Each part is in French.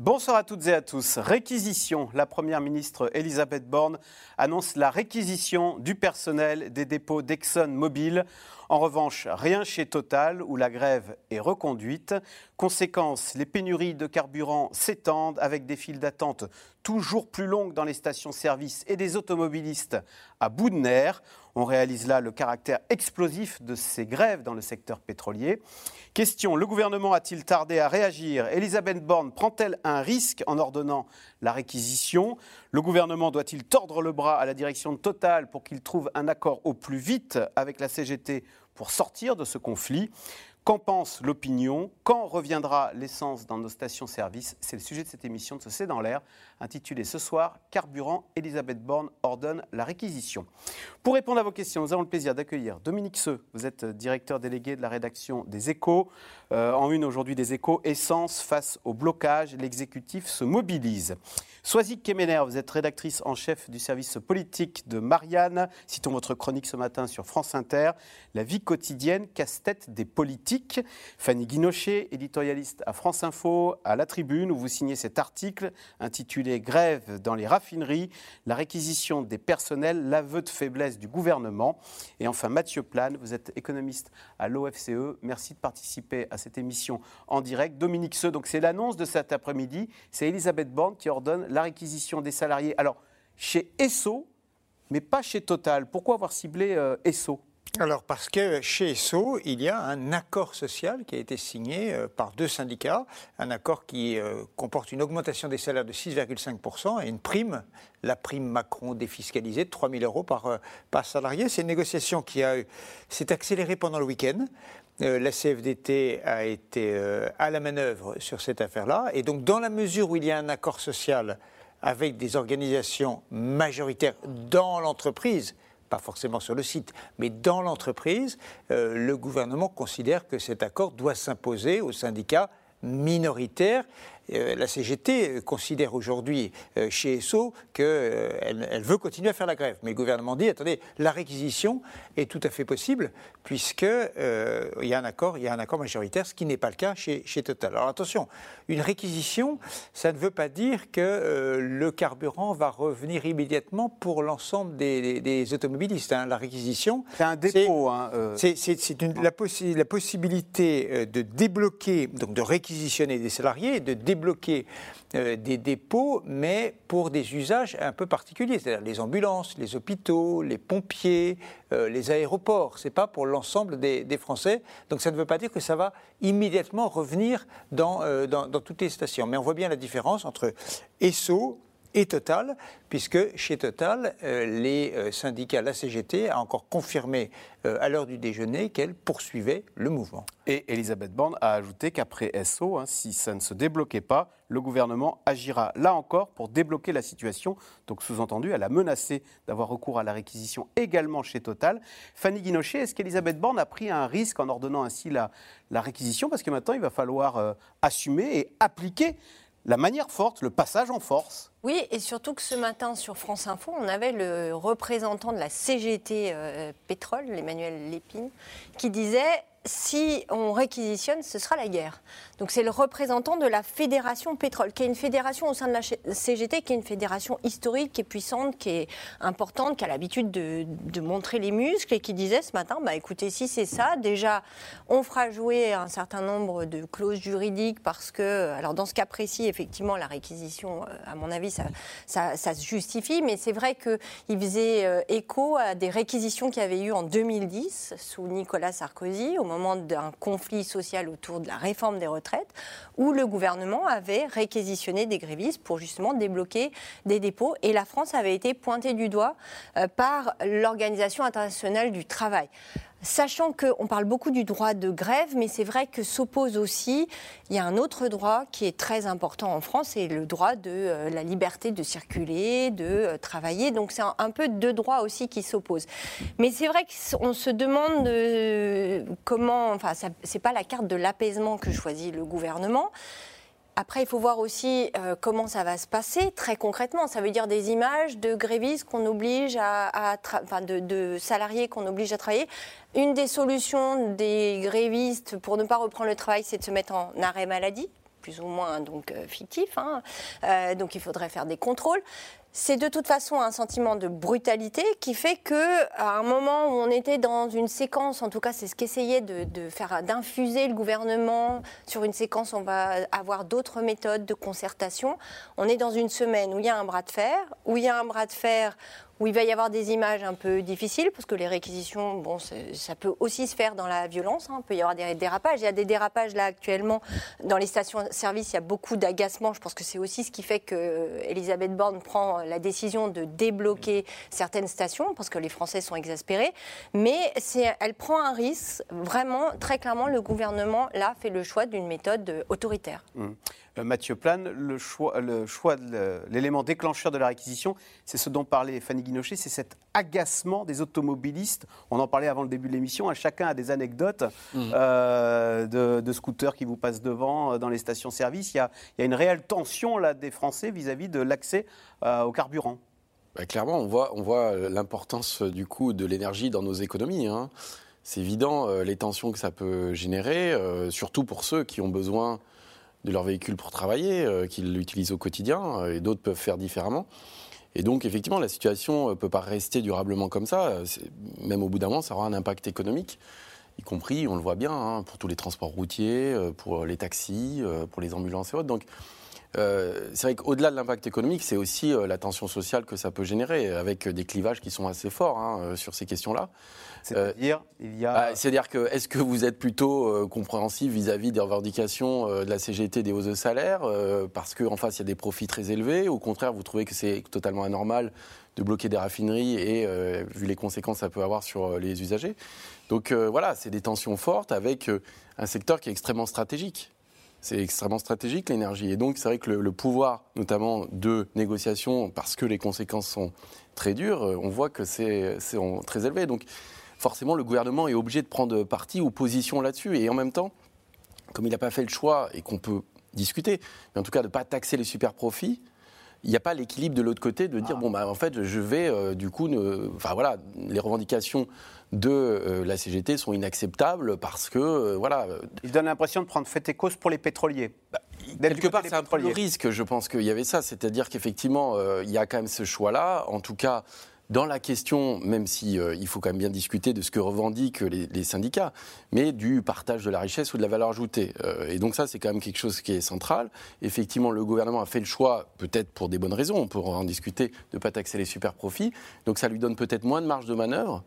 Bonsoir à toutes et à tous. Réquisition. La Première ministre Elisabeth Borne annonce la réquisition du personnel des dépôts d'ExxonMobil. En revanche, rien chez Total, où la grève est reconduite. Conséquence, les pénuries de carburant s'étendent avec des files d'attente toujours plus longues dans les stations-service et des automobilistes à bout de nerfs. On réalise là le caractère explosif de ces grèves dans le secteur pétrolier. Question, le gouvernement a-t-il tardé à réagir? Elisabeth Borne prend-elle un risque en ordonnant la réquisition? Le gouvernement doit-il tordre le bras à la direction de Total pour qu'il trouve un accord au plus vite avec la CGT pour sortir de ce conflit? Qu'en pense l'opinion Quand reviendra l'essence dans nos stations-service C'est le sujet de cette émission de ce C'est dans l'air, intitulée ce soir Carburant, Elisabeth Borne ordonne la réquisition. Pour répondre à vos questions, nous avons le plaisir d'accueillir Dominique Seux. Vous êtes directeur délégué de la rédaction des Échos. Euh, en une aujourd'hui des Échos, essence face au blocage, l'exécutif se mobilise. Soisic Kemener, vous êtes rédactrice en chef du service politique de Marianne. Citons votre chronique ce matin sur France Inter. La vie quotidienne, casse-tête des politiques. Fanny Guinochet, éditorialiste à France Info, à La Tribune, où vous signez cet article intitulé Grève dans les raffineries, la réquisition des personnels, l'aveu de faiblesse du gouvernement. Et enfin, Mathieu Plane, vous êtes économiste à l'OFCE. Merci de participer à cette émission en direct. Dominique Seux, donc c'est l'annonce de cet après-midi. C'est Elisabeth Borne qui ordonne la réquisition des salariés. Alors, chez Esso, mais pas chez Total. Pourquoi avoir ciblé euh, Esso? Alors parce que chez ESSO, il y a un accord social qui a été signé euh, par deux syndicats, un accord qui euh, comporte une augmentation des salaires de 6,5% et une prime, la prime Macron défiscalisée de 3 000 euros par, par salarié. C'est une négociation qui s'est accélérée pendant le week-end. La CFDT a été à la manœuvre sur cette affaire-là. Et donc, dans la mesure où il y a un accord social avec des organisations majoritaires dans l'entreprise, pas forcément sur le site, mais dans l'entreprise, euh, le gouvernement considère que cet accord doit s'imposer aux syndicats minoritaires euh, la CGT considère aujourd'hui euh, chez ESSO qu'elle euh, elle veut continuer à faire la grève. Mais le gouvernement dit, attendez, la réquisition est tout à fait possible puisqu'il y, a un accord, il y a un accord majoritaire, ce qui n'est pas le cas chez, chez, Total. Alors attention, une réquisition, ça ne veut pas dire que le carburant va revenir immédiatement pour l'ensemble des, automobilistes. Hein. La réquisition... C'est un dépôt. C'est hein, la, la, possibilité de débloquer, donc de réquisitionner des salariés, de débloquer débloquer euh, des dépôts, mais pour des usages un peu particuliers, c'est-à-dire les ambulances, les hôpitaux, les pompiers, euh, les aéroports. Ce n'est pas pour l'ensemble des, Français. Donc ça ne veut pas dire que ça va immédiatement revenir dans, euh, dans, dans toutes les stations. Mais on voit bien la différence entre ESSO et Total, puisque chez Total, euh, les euh, syndicats, la CGT, a encore confirmé euh, à l'heure du déjeuner qu'elle poursuivait le mouvement. Et Elisabeth Borne a ajouté qu'après SO, hein, si ça ne se débloquait pas, le gouvernement agira là encore pour débloquer la situation. Donc sous-entendu, elle a menacé d'avoir recours à la réquisition également chez Total. Fanny Guinochet, est-ce qu'Elisabeth Borne a pris un risque en ordonnant ainsi la, la réquisition? Parce que maintenant, il va falloir assumer et appliquer la manière forte, le passage en force. Oui, et surtout que ce matin sur France Info, on avait le représentant de la CGT euh, Pétrole, Emmanuel Lépine, qui disait si on réquisitionne, ce sera la guerre. Donc c'est le représentant de la Fédération Pétrole, qui est une fédération au sein de la CGT, qui est une fédération historique, qui est puissante, qui est importante, qui a l'habitude de, montrer les muscles et qui disait ce matin, bah écoutez, si c'est ça, déjà on fera jouer un certain nombre de clauses juridiques parce que, alors dans ce cas précis, effectivement, la réquisition, euh, à mon avis, ça, se justifie, mais c'est vrai qu'il faisait euh, écho à des réquisitions qui avaient eu en 2010 sous Nicolas Sarkozy, moment d'un conflit social autour de la réforme des retraites, où le gouvernement avait réquisitionné des grévistes pour justement débloquer des dépôts. Et la France avait été pointée du doigt euh, par l'Organisation internationale du travail. Sachant qu'on parle beaucoup du droit de grève, mais c'est vrai que s'oppose aussi, il y a un autre droit qui est très important en France, c'est le droit de euh, la liberté de circuler, de euh, travailler. Donc c'est un, peu deux droits aussi qui s'opposent. Mais c'est vrai qu'on se demande euh, comment, enfin, c'est pas la carte de l'apaisement que choisit le gouvernement. Après, il faut voir aussi euh, comment ça va se passer très concrètement. Ça veut dire des images de grévistes qu'on oblige à, enfin de, de, salariés qu'on oblige à travailler. Une des solutions des grévistes pour ne pas reprendre le travail, c'est de se mettre en arrêt maladie plus ou moins donc euh, fictif. Hein. Euh, donc il faudrait faire des contrôles. C'est de toute façon un sentiment de brutalité qui fait que, à un moment où on était dans une séquence, en tout cas c'est ce qu'essayait de, faire, d'infuser le gouvernement sur une séquence, on va avoir d'autres méthodes de concertation. On est dans une semaine où il y a un bras de fer, où il y a un bras de fer où il va y avoir des images un peu difficiles, parce que les réquisitions, bon, ça peut aussi se faire dans la violence, hein. il peut y avoir des dérapages. Il y a des dérapages là actuellement dans les stations-service, il y a beaucoup d'agacement. Je pense que c'est aussi ce qui fait que Elisabeth Borne prend la décision de débloquer certaines stations, parce que les Français sont exaspérés. Mais elle prend un risque, vraiment, très clairement, le gouvernement, là, fait le choix d'une méthode autoritaire. Mmh. Euh, Mathieu Plane, le choix, le choix de l'élément déclencheur de la réquisition, c'est ce dont parlait Fanny Guinochet, c'est cet agacement des automobilistes. On en parlait avant le début de l'émission, hein, chacun a des anecdotes mmh. euh, de, scooters qui vous passent devant euh, dans les stations-service. Il, il, y a une réelle tension là, des Français vis-à-vis de l'accès au carburant. Bah, clairement, on voit, on voit l'importance du coût de l'énergie dans nos économies. Hein. C'est évident les tensions que ça peut générer, surtout pour ceux qui ont besoin de leur véhicule pour travailler, euh, qu'ils l'utilisent au quotidien, euh, et d'autres peuvent faire différemment. Et donc, effectivement, la situation ne peut pas rester durablement comme ça. Même au bout d'un moment, ça aura un impact économique, y compris, on le voit bien, hein, pour tous les transports routiers, euh, pour les taxis, pour les ambulances et autres. Donc, c'est vrai qu'au-delà de l'impact économique, c'est aussi la tension sociale que ça peut générer, avec des clivages qui sont assez forts hein, sur ces questions-là. C'est-à-dire, il y a. Bah, c'est-à-dire que, est-ce que vous êtes plutôt euh, compréhensif vis-à-vis des revendications euh, de la CGT des hausses de salaire, euh, parce qu'en face, il y a des profits très élevés Au contraire, vous trouvez que c'est totalement anormal de bloquer des raffineries et, vu les conséquences que ça peut avoir sur les usagers? Donc voilà, c'est des tensions fortes avec un secteur qui est extrêmement stratégique. C'est extrêmement stratégique l'énergie. Et donc c'est vrai que le, le, pouvoir, notamment de négociation, parce que les conséquences sont très dures, on voit que c'est très élevé. Donc forcément, le gouvernement est obligé de prendre parti ou position là-dessus. Et en même temps, comme il n'a pas fait le choix et qu'on peut discuter, mais en tout cas de ne pas taxer les super profits, il n'y a pas l'équilibre de l'autre côté de dire ah. bon bah en fait je vais euh, du coup ne... enfin voilà les revendications de euh, la CGT sont inacceptables parce que euh, voilà. Il donne l'impression de prendre fait et cause pour les pétroliers. Bah, quelque part c'est un peu le risque je pense qu'il y avait ça. C'est-à-dire qu'effectivement il y a quand même ce choix là en tout cas dans la question, même si euh, il faut quand même bien discuter de ce que revendiquent les, syndicats, mais du partage de la richesse ou de la valeur ajoutée. Euh, et donc ça, c'est quand même quelque chose qui est central. Effectivement, le gouvernement a fait le choix, peut-être pour des bonnes raisons, on pourra en discuter, de ne pas taxer les super profits. Donc ça lui donne peut-être moins de marge de manœuvre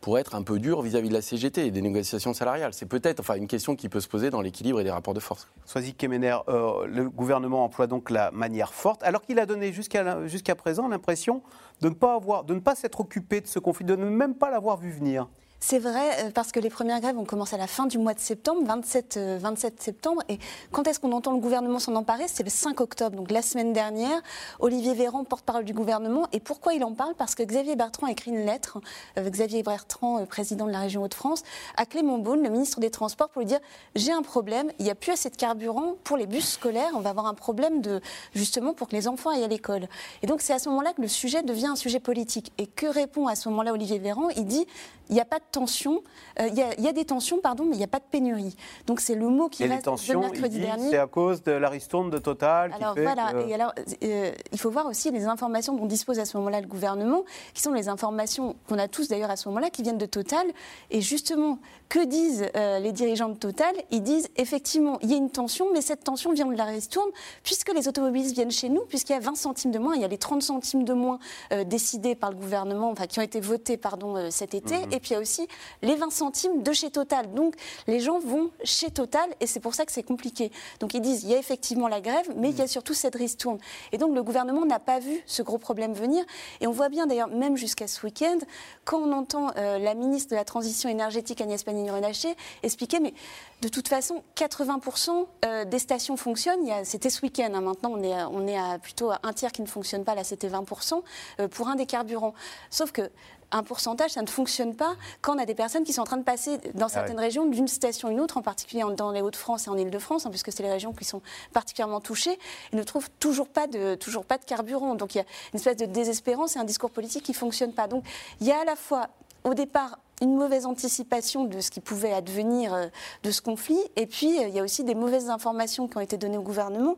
pour être un peu dur vis-à-vis de la CGT et des négociations salariales. C'est peut-être enfin, une question qui peut se poser dans l'équilibre et des rapports de force. Soisy Kemener, euh, le gouvernement emploie donc la manière forte, alors qu'il a donné jusqu'à présent l'impression de ne pas avoir, de ne pas s'être occupé de ce conflit, de ne même pas l'avoir vu venir. C'est vrai, euh, parce que les premières grèves ont commencé à la fin du mois de septembre, 27, 27 euh, septembre. Et quand est-ce qu'on entend le gouvernement s'en emparer? C'est le 5 octobre, donc la semaine dernière. Olivier Véran, porte-parole du gouvernement. Et pourquoi il en parle? Parce que Xavier Bertrand a écrit une lettre, euh, Xavier Bertrand, président de la région Hauts-de-France, à Clément Beaune, le ministre des Transports, pour lui dire J'ai un problème, il n'y a plus assez de carburant pour les bus scolaires, on va avoir un problème de, justement pour que les enfants aillent à l'école. Et donc c'est à ce moment-là que le sujet devient un sujet politique. Et que répond à ce moment-là Olivier Véran? Il dit Il n'y a pas tensions, euh, il y, a des tensions, pardon, mais il n'y a pas de pénurie. Donc c'est le mot qui et reste les tensions, de mercredi dernier. C'est à cause de la ristourne de Total. Alors voilà, et alors euh, il faut voir aussi les informations dont dispose à ce moment-là le gouvernement, qui sont les informations qu'on a tous d'ailleurs à ce moment-là, qui viennent de Total. Et justement, que disent euh, les dirigeants de Total? Ils disent effectivement, il y a une tension, mais cette tension vient de la ristourne, puisque les automobilistes viennent chez nous, puisqu'il y a 20 centimes de moins, il y a les 30 centimes de moins décidés par le gouvernement, enfin qui ont été votés pardon cet été, mhm. et puis il y a aussi les 20 centimes de chez Total. Donc les gens vont chez Total et c'est pour ça que c'est compliqué. Donc ils disent il y a effectivement la grève, mais il y a surtout cette ristourne. Et donc le gouvernement n'a pas vu ce gros problème venir. Et on voit bien d'ailleurs, même jusqu'à ce week-end, quand on entend euh, la ministre de la Transition énergétique Agnès Pannier-Runacher expliquer, mais de toute façon, 80% euh, des stations fonctionnent. C'était ce week-end, hein. maintenant on est, on est à plutôt un tiers qui ne fonctionne pas, là c'était 20% euh, pour un des carburants. Sauf que un pourcentage, ça ne fonctionne pas quand on a des personnes qui sont en train de passer dans certaines régions d'une station à une autre, en particulier dans les Hauts-de-France et en Ile-de-France, hein, puisque c'est les régions qui sont particulièrement touchées, et ne trouvent toujours pas de, toujours pas de carburant. Donc il y a une espèce de désespérance et un discours politique qui ne fonctionne pas. Donc il y a à la fois au départ une mauvaise anticipation de ce qui pouvait advenir euh, de ce conflit. Et puis, euh, il y a aussi des mauvaises informations qui ont été données au gouvernement.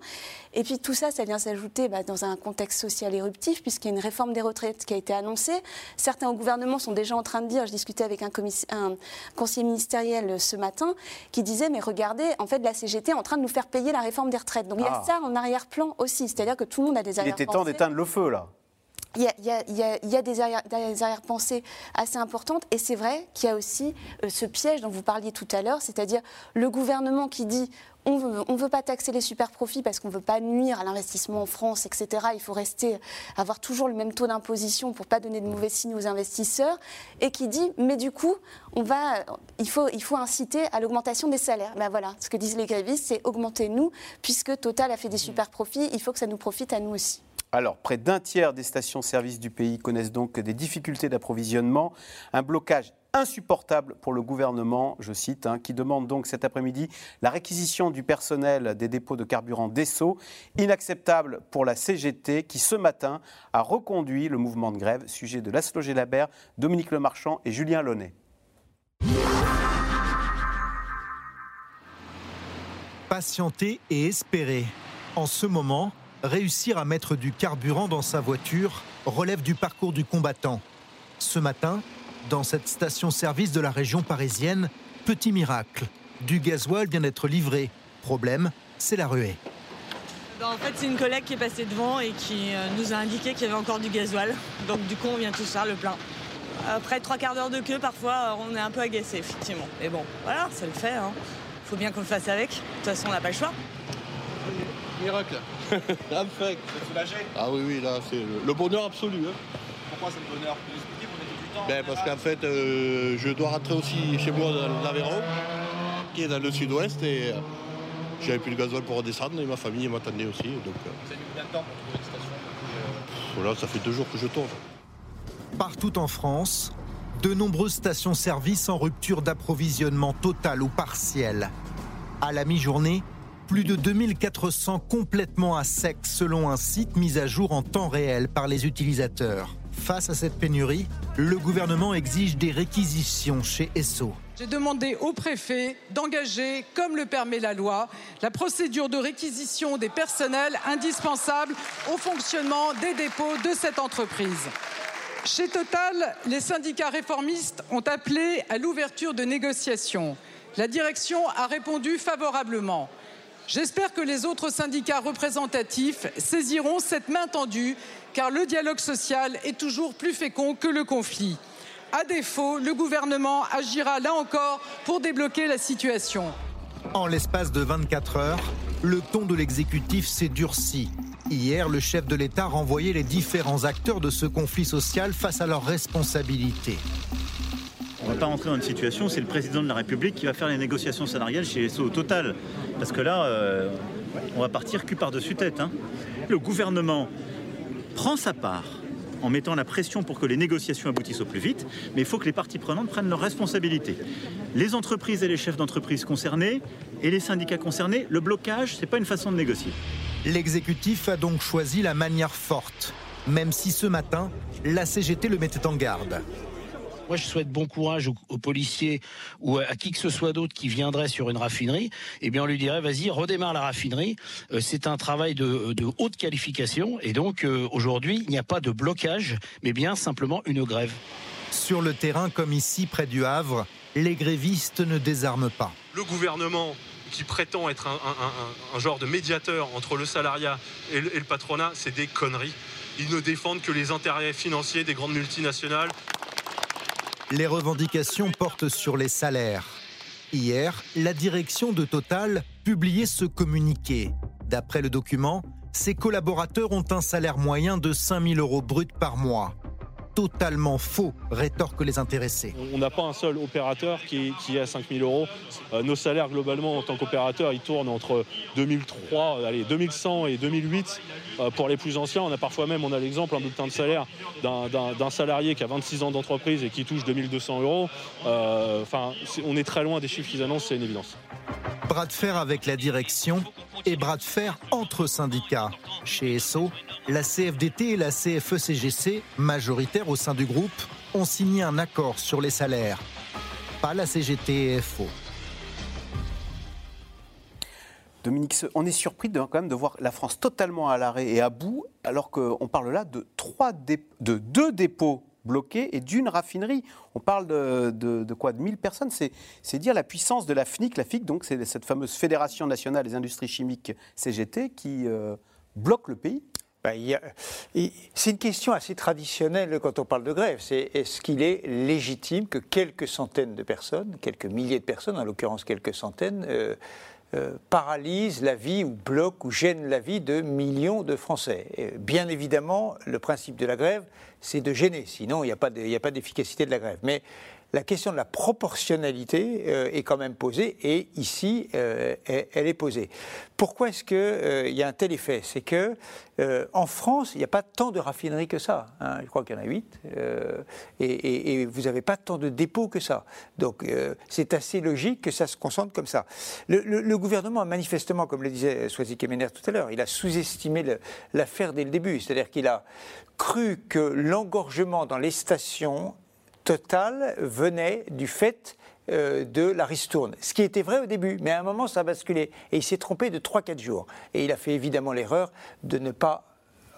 Et puis, tout ça, ça vient s'ajouter bah, dans un contexte social éruptif, puisqu'il y a une réforme des retraites qui a été annoncée. Certains au gouvernement sont déjà en train de dire, je discutais avec un, un conseiller ministériel euh, ce matin, qui disait, mais regardez, en fait, la CGT est en train de nous faire payer la réforme des retraites. Donc, il y a ah. ça en arrière-plan aussi. C'est-à-dire que tout le monde a des arrière Il était temps d'éteindre le feu, là il y, a, des, arrière-pensées assez importantes et c'est vrai qu'il y a aussi euh, ce piège dont vous parliez tout à l'heure, c'est-à-dire le gouvernement qui dit on ne veut pas taxer les super profits parce qu'on ne veut pas nuire à l'investissement en France, etc. Il faut rester, avoir toujours le même taux d'imposition pour ne pas donner de mauvais signes aux investisseurs. Et qui dit, mais du coup, on va, il, faut, il faut inciter à l'augmentation des salaires. Ben voilà, ce que disent les grévistes, c'est augmenter nous, puisque Total a fait des super profits, il faut que ça nous profite à nous aussi. Alors, près d'un tiers des stations-service du pays connaissent donc des difficultés d'approvisionnement, un blocage insupportable pour le gouvernement, je cite, hein, qui demande donc cet après-midi la réquisition du personnel des dépôts de carburant d'Esso, inacceptable pour la CGT qui ce matin a reconduit le mouvement de grève, sujet de Laszlo Labert, Dominique Lemarchand et Julien Launay. Patienter et espérer. En ce moment, réussir à mettre du carburant dans sa voiture relève du parcours du combattant. Ce matin, dans cette station-service de la région parisienne, petit miracle. Du gasoil vient d'être livré. Problème, c'est la ruée. Ben, en fait, c'est une collègue qui est passée devant et qui euh, nous a indiqué qu'il y avait encore du gasoil. Donc du coup, on vient tous faire le plein. Après trois quarts d'heure de queue, parfois, on est un peu agacé, effectivement. Mais bon, voilà, ça le fait. Il hein. faut bien qu'on le fasse avec. De toute façon, on n'a pas le choix. Miracle. Soulagé Ah oui, oui, là, c'est le bonheur absolu. Hein. Pourquoi c'est le bonheur? Vous expliquer, vous avez du temps ben, Parce qu'en fait, euh, je dois rentrer aussi chez moi dans l'Aveyron, qui est dans le sud-ouest, et euh, j'avais plus de gasoil pour redescendre, et ma famille m'attendait aussi. Donc, euh. Vous avez mis combien de temps pour trouver une station Voilà, ça fait deux jours que je tourne. Partout en France, de nombreuses stations-service en rupture d'approvisionnement total ou partiel. À la mi-journée, plus de 2400 complètement à sec selon un site mis à jour en temps réel par les utilisateurs. Face à cette pénurie, le gouvernement exige des réquisitions chez Esso. J'ai demandé au préfet d'engager, comme le permet la loi, la procédure de réquisition des personnels indispensables au fonctionnement des dépôts de cette entreprise. Chez Total, les syndicats réformistes ont appelé à l'ouverture de négociations. La direction a répondu favorablement. J'espère que les autres syndicats représentatifs saisiront cette main tendue, car le dialogue social est toujours plus fécond que le conflit. À défaut, le gouvernement agira là encore pour débloquer la situation. En l'espace de 24 heures, le ton de l'exécutif s'est durci. Hier, le chef de l'État renvoyait les différents acteurs de ce conflit social face à leurs responsabilités. On ne va pas rentrer dans une situation où c'est le président de la République qui va faire les négociations salariales chez SO Total. Parce que là, euh, on va partir cul par-dessus tête. Hein. Le gouvernement prend sa part en mettant la pression pour que les négociations aboutissent au plus vite, mais il faut que les parties prenantes prennent leurs responsabilités. Les entreprises et les chefs d'entreprise concernés et les syndicats concernés, le blocage, ce n'est pas une façon de négocier. L'exécutif a donc choisi la manière forte, même si ce matin, la CGT le mettait en garde. Moi, je souhaite bon courage aux, policiers ou à, qui que ce soit d'autre qui viendrait sur une raffinerie. Eh bien, on lui dirait, vas-y, redémarre la raffinerie. Euh, c'est un travail de, haute qualification. Et donc, euh, aujourd'hui, il n'y a pas de blocage, mais bien simplement une grève. Sur le terrain, comme ici, près du Havre, les grévistes ne désarment pas. Le gouvernement qui prétend être un, genre de médiateur entre le salariat et le patronat, c'est des conneries. Ils ne défendent que les intérêts financiers des grandes multinationales. Les revendications portent sur les salaires. Hier, la direction de Total publiait ce communiqué. D'après le document, ses collaborateurs ont un salaire moyen de 5 000 euros bruts par mois. Totalement faux, rétorquent les intéressés. On n'a pas un seul opérateur qui, qui est à 5000 euros. Euh, nos salaires, globalement, en tant qu'opérateur, ils tournent entre 2003, allez, 2100 et 2008. Euh, pour les plus anciens, on a parfois même, on a l'exemple, un bulletin de salaire d'un- salarié qui a 26 ans d'entreprise et qui touche 2200 euros. Euh, Enfin, on est très loin des chiffres qu'ils annoncent, c'est une évidence. Bras de fer avec la direction et bras de fer entre syndicats. Chez ESSO, la CFDT et la CFE-CGC, majoritaires au sein du groupe, ont signé un accord sur les salaires. Pas la CGT et FO. Dominique, on est surpris de, quand même de voir la France totalement à l'arrêt et à bout, alors qu'on parle là de, deux dépôts bloqués et d'une raffinerie. On parle de, quoi? De 1000 personnes? C'est c'est dire la puissance de la FNIC. La FNIC, donc, c'est cette fameuse Fédération nationale des industries chimiques CGT qui euh, bloque le pays. Ben, C'est une question assez traditionnelle quand on parle de grève. Est-ce qu'il est légitime que quelques centaines de personnes, quelques milliers de personnes, en l'occurrence quelques centaines, euh, euh, paralysent la vie ou bloquent ou gênent la vie de millions de Français? Bien évidemment, le principe de la grève, c'est de gêner. Sinon, il n'y a pas de- d'efficacité de la grève. Mais la question de la proportionnalité euh, est quand même posée et ici, euh, elle, est posée. Pourquoi est-ce qu'il y a un tel effet? C'est que euh, en France, il n'y a pas tant de raffineries que ça. hein. Je crois qu'il y en a huit. euh, et, et- et vous n'avez pas tant de dépôts que ça. Donc euh, c'est assez logique que ça se concentre comme ça. Le, le- gouvernement a manifestement, comme le disait Soisy Kemener tout à l'heure, il a sous-estimé l'affaire dès le début. C'est-à-dire qu'il a cru que l'engorgement dans les stations Total venait du fait euh, de la ristourne. Ce qui était vrai au début, mais à un moment, ça a basculé. Et il s'est trompé de 3-4 jours. Et il a fait évidemment l'erreur de ne pas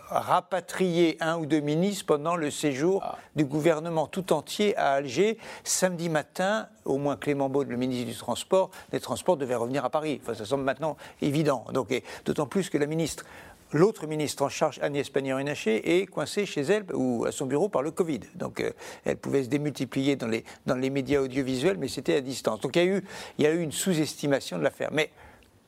rapatrier un ou deux ministres pendant le séjour du gouvernement tout entier à Alger. Samedi matin, au moins Clément Beaune, le ministre du Transport, des Transports devait revenir à Paris. Enfin, ça semble maintenant évident. Donc, d'autant plus que la ministre L'autre ministre en charge, Agnès Pannier-Runacher, est coincée chez elle ou à son bureau par le Covid. Donc euh, elle pouvait se démultiplier dans les, dans les médias audiovisuels, mais c'était à distance. Donc il y a eu, il y a eu une sous-estimation de l'affaire. Mais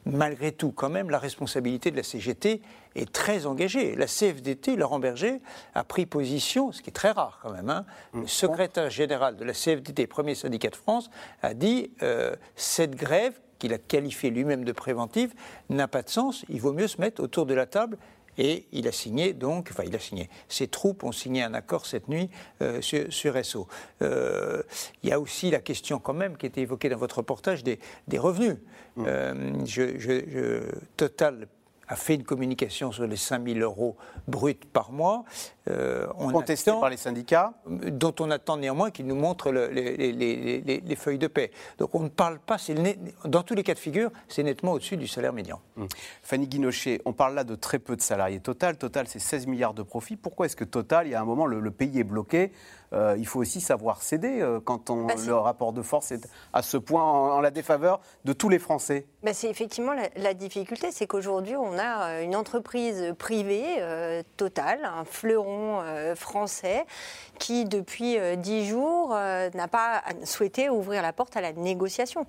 malgré tout, quand même, la responsabilité de la CGT est très engagée. La CFDT, Laurent Berger, a pris position, ce qui est très rare quand même. hein. Le secrétaire général de la CFDT, premier syndicat de France, a dit euh, cette grève, qu'il a qualifiée lui-même de préventive, n'a pas de sens. Il vaut mieux se mettre autour de la table. Et il a signé donc, enfin il a signé, ses troupes ont signé un accord cette nuit euh, sur, sur SO. Euh, il y a aussi la question quand même qui était évoquée dans votre reportage des, des revenus. Euh, je- je- je- Total a fait une communication sur les 5 000 euros bruts par mois. Euh, on Contesté attend- par les syndicats. dont on attend néanmoins qu'ils nous montrent le- les, les- les- les- les feuilles de paix. Donc on ne parle pas, dans tous les cas de figure, c'est nettement au-dessus du salaire médian. Hum. Fanny Guinochet, on parle là de très peu de salariés. Total, Total, c'est 16 milliards de profits. Pourquoi est-ce que Total, il y a un moment, le, le pays est bloqué Euh, Il faut aussi savoir céder euh, quand on- Bah, le rapport de force est à ce point en, en la défaveur de tous les Français. Ben, c'est effectivement la, la difficulté, c'est qu'aujourd'hui on a euh, une entreprise privée euh, totale, un fleuron français, qui depuis dix jours n'a pas souhaité ouvrir la porte à la négociation,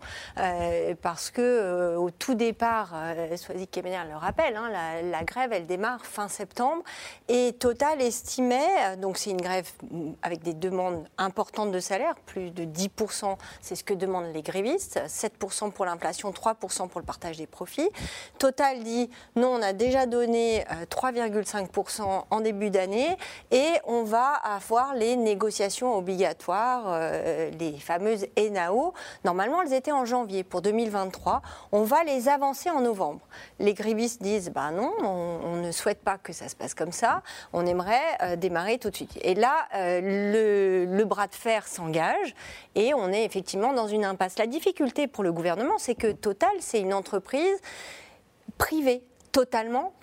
parce que au tout départ, Soisy Kemener le rappelle, hein, la, la grève elle démarre fin septembre et Total estimait, donc c'est une grève mm, avec des demandes importantes de salaire, plus de 10%, c'est ce que demandent les grévistes, 7% pour l'inflation, 3% pour le partage des profits. Total dit non, on a déjà donné euh, 3,5% en début d'année et on va avoir les négociations obligatoires, euh, les fameuses ENAO. Normalement, elles étaient en janvier pour 2023. On va les avancer en novembre. Les grévistes disent bah non, on, ne souhaite pas que ça se passe comme ça. On aimerait euh, démarrer tout de suite. Et là, euh, le, le bras de fer s'engage et on est effectivement dans une impasse. La difficulté pour le gouvernement, c'est que Total, c'est une entreprise privée, totalement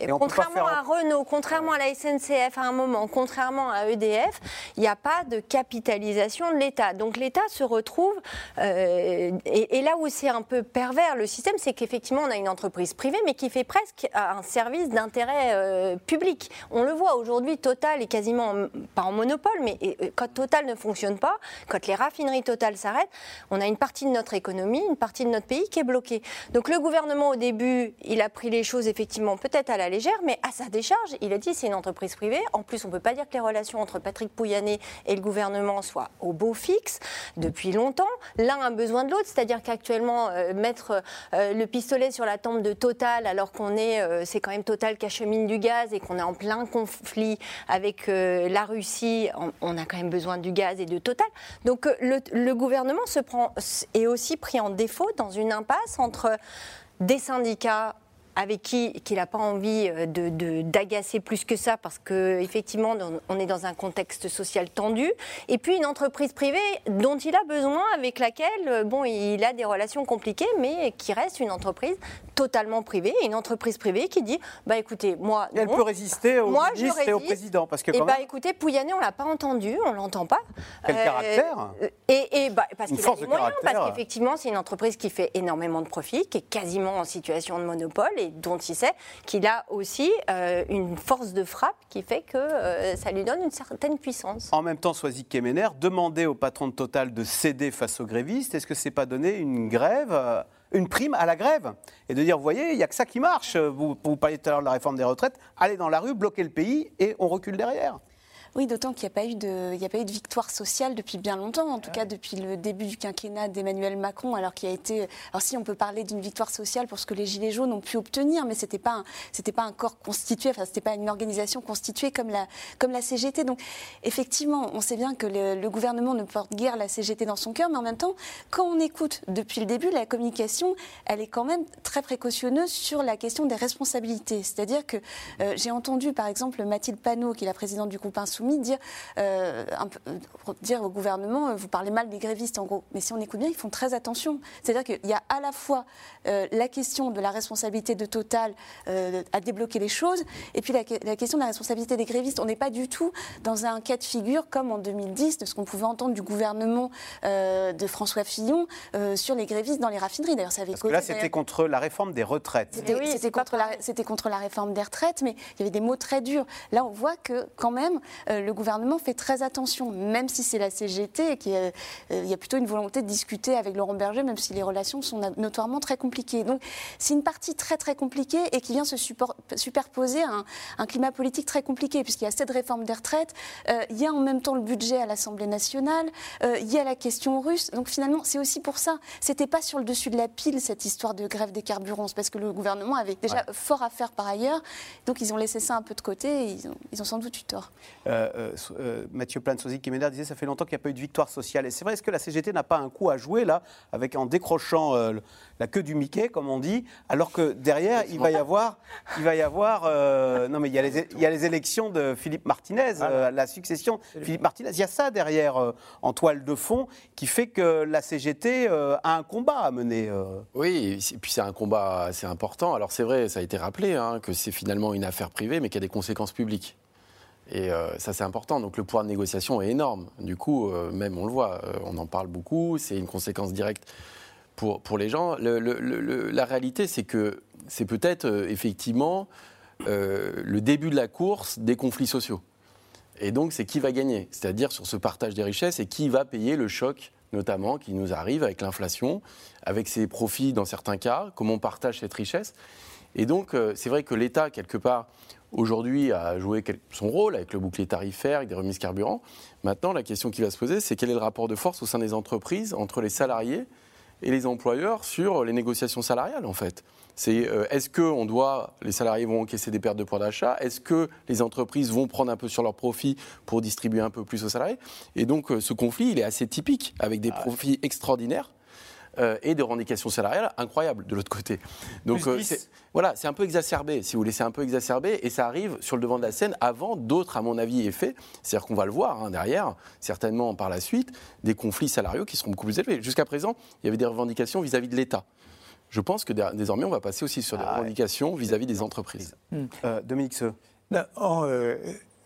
Et contrairement à Renault, contrairement à la SNCF à un moment, contrairement à EDF, il n'y a pas de capitalisation de l'État. Donc l'État se retrouve, euh, et, et là où c'est un peu pervers le système, c'est qu'effectivement on a une entreprise privée, mais qui fait presque un service d'intérêt euh, public. On le voit aujourd'hui, Total est quasiment, en- pas en monopole, mais et, euh, quand Total ne fonctionne pas, quand les raffineries Total s'arrêtent, on a une partie de notre économie, une partie de notre pays qui est bloquée. Donc le gouvernement au début, il a pris les choses effectivement peut-être à la légère, mais à sa décharge, il a dit c'est une entreprise privée. En plus, on ne peut pas dire que les relations entre Patrick Pouyanné et le gouvernement soient au beau fixe depuis longtemps. L'un a besoin de l'autre, c'est-à-dire qu'actuellement, euh, mettre euh, le pistolet sur la tombe de Total, alors qu'on est, euh, c'est quand même Total qui achemine du gaz et qu'on est en plein conflit avec la Russie, on, a quand même besoin du gaz et de Total. Donc le, le gouvernement se prend, est aussi pris en défaut dans une impasse entre des syndicats avec qui qu'il n'a pas envie euh, de- d'agacer plus que ça parce qu'effectivement on est dans un contexte social tendu. Et puis une entreprise privée dont il a besoin avec laquelle euh, bon il a des relations compliquées mais qui reste une entreprise totalement privée. Une entreprise privée qui dit bah écoutez moi Et elle peut résister au Moi, je ministre et au président, parce que Eh quand bah même- écoutez, Pouyanné, on l'a pas entendu, on l'entend pas. Quel caractère. euh, Et, et bah, parce qu'il a force les de moyens, caractère. parce qu'effectivement, c'est une entreprise qui fait énormément de profit, qui est quasiment en situation de monopole et dont il sait qu'il a aussi euh, une force de frappe qui fait que euh, ça lui donne une certaine puissance. En même temps, Soazic Kemener demandait au patron de Total de céder face aux grévistes. Est-ce que c'est pas donner une grève, euh, une prime à la grève Et de dire, vous voyez, il n'y a que ça qui marche. Vous, vous parliez tout à l'heure de la réforme des retraites. Allez dans la rue, bloquez le pays et on recule derrière. Oui, d'autant qu'il n'y a, pas eu de- il n'y a pas eu de victoire sociale depuis bien longtemps, en tout cas depuis le début du quinquennat d'Emmanuel Macron, alors qu'il a été. Alors si on peut parler d'une victoire sociale pour ce que les Gilets jaunes ont pu obtenir, mais ce n'était pas, un- c'était pas un corps constitué, enfin, ce n'était pas une organisation constituée comme la, comme la CGT. Donc effectivement, on sait bien que le, le gouvernement ne porte guère la CGT dans son cœur, mais en même temps, quand on écoute depuis le début, la communication, elle est quand même très précautionneuse sur la question des responsabilités. C'est-à-dire que euh, j'ai entendu par exemple Mathilde Panot, qui est la présidente du groupe Insoumis, dire, euh, un peu- euh, dire au gouvernement, euh, vous parlez mal des grévistes en gros. Mais si on écoute bien, ils font très attention. C'est-à-dire qu'il y a à la fois euh, la question de la responsabilité de Total euh, à débloquer les choses, et puis la, la question de la responsabilité des grévistes. On n'est pas du tout dans un cas de figure comme en 2010, de ce qu'on pouvait entendre du gouvernement euh, de François Fillon euh, sur les grévistes dans les raffineries. D'ailleurs, ça avait Parce que là, c'était contre la réforme des retraites. c'était contre, la- c'était contre la réforme des retraites, mais il y avait des mots très durs. Là, on voit que quand même, le gouvernement fait très attention, même si c'est la CGT, et qu'il y, a- euh, y a plutôt une volonté de discuter avec Laurent Berger, même si les relations sont notoirement très compliquées. Donc, c'est une partie très très compliquée et qui vient se superposer à un, un climat politique très compliqué, puisqu'il y a cette réforme des retraites, euh, il y a en même temps le budget à l'Assemblée nationale, euh, il y a la question russe. Donc, finalement, c'est aussi pour ça. C'était pas sur le dessus de la pile cette histoire de grève des carburants, parce que le gouvernement avait déjà fort à faire par ailleurs. Donc, ils ont laissé ça un peu de côté et ils ont, ils ont sans doute eu tort. Euh, euh, so- euh, Mathieu Plan-Sozic Kemener disait ça fait longtemps qu'il n'y a pas eu de victoire sociale. Et c'est vrai, est-ce que la CGT n'a pas un coup à jouer là, avec en décrochant euh, la queue du Mickey, comme on dit, alors que derrière il va y avoir, il va y avoir, euh, non mais il y, a les, il y a les élections de Philippe Martinez, euh, la succession de Philippe Martinez. Il y a ça derrière euh, en toile de fond qui fait que la CGT euh, a un combat à mener. euh. Oui, et puis c'est un combat assez important. Alors c'est vrai, ça a été rappelé, hein, que c'est finalement une affaire privée, mais qui a des conséquences publiques. Et euh, ça, c'est important. Donc le pouvoir de négociation est énorme. Du coup, euh, même on le voit, euh, on en parle beaucoup, c'est une conséquence directe pour, pour les gens. La réalité, c'est que c'est peut-être effectivement le début de la course des conflits sociaux. Et donc, c'est qui va gagner, c'est-à-dire sur ce partage des richesses et qui va payer le choc, notamment, qui nous arrive avec l'inflation, avec ses profits dans certains cas, comment on partage cette richesse? Et donc, c'est vrai que l'État, quelque part, aujourd'hui, a joué son rôle avec le bouclier tarifaire, avec des remises carburant. Maintenant, la question qui va se poser, c'est quel est le rapport de force au sein des entreprises entre les salariés et les employeurs sur les négociations salariales, en fait? C'est euh, est-ce que on doit, les salariés vont encaisser des pertes de pouvoir d'achat? Est-ce que les entreprises vont prendre un peu sur leurs profits pour distribuer un peu plus aux salariés? Et donc, euh, ce conflit, il est assez typique, avec des profits extraordinaires. Euh, et des revendications salariales incroyables de l'autre côté. Donc euh, 10. c'est- voilà, c'est un peu exacerbé, si vous voulez, c'est un peu exacerbé, et ça arrive sur le devant de la scène avant d'autres, à mon avis, effets. C'est-à-dire qu'on va le voir hein, derrière, certainement par la suite, des conflits salariaux qui seront beaucoup plus élevés. Jusqu'à présent, il y avait des revendications vis-à-vis de l'État. Je pense que dé- désormais, on va passer aussi sur des revendications vis-à-vis des entreprises. Euh, Dominique Seux. Non, en, euh,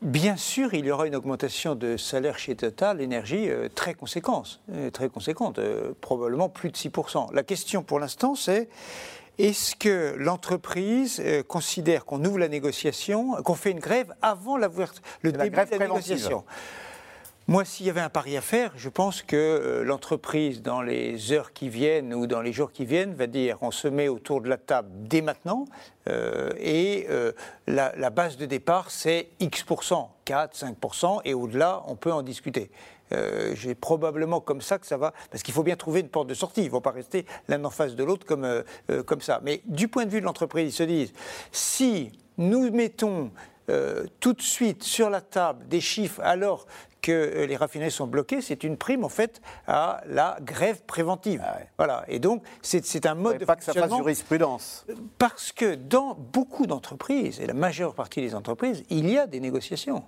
bien sûr, il y aura une augmentation de salaire chez Total Énergie euh, très conséquente, euh, très conséquente, euh, probablement plus de 6%. La question pour l'instant, c'est est-ce que l'entreprise considère qu'on ouvre la négociation, qu'on fait une grève avant la, le la début grève de la préventive. négociation? Moi, s'il y avait un pari à faire, je pense que euh, l'entreprise, dans les heures qui viennent ou dans les jours qui viennent, va dire on se met autour de la table dès maintenant euh, et euh, la, base de départ, c'est X%, 4, 5%, et au-delà, on peut en discuter. Euh, J'ai probablement comme ça que ça va, parce qu'il faut bien trouver une porte de sortie. Ils ne vont pas rester l'un en face de l'autre comme, comme ça. Mais du point de vue de l'entreprise, ils se disent si nous mettons tout de suite sur la table des chiffres alors que euh, les raffineries sont bloquées, c'est une prime en fait à la grève préventive. Voilà. Et donc c'est un mode de Pas que ça fasse jurisprudence. parce que dans beaucoup d'entreprises, et la majeure partie des entreprises, il y a des négociations.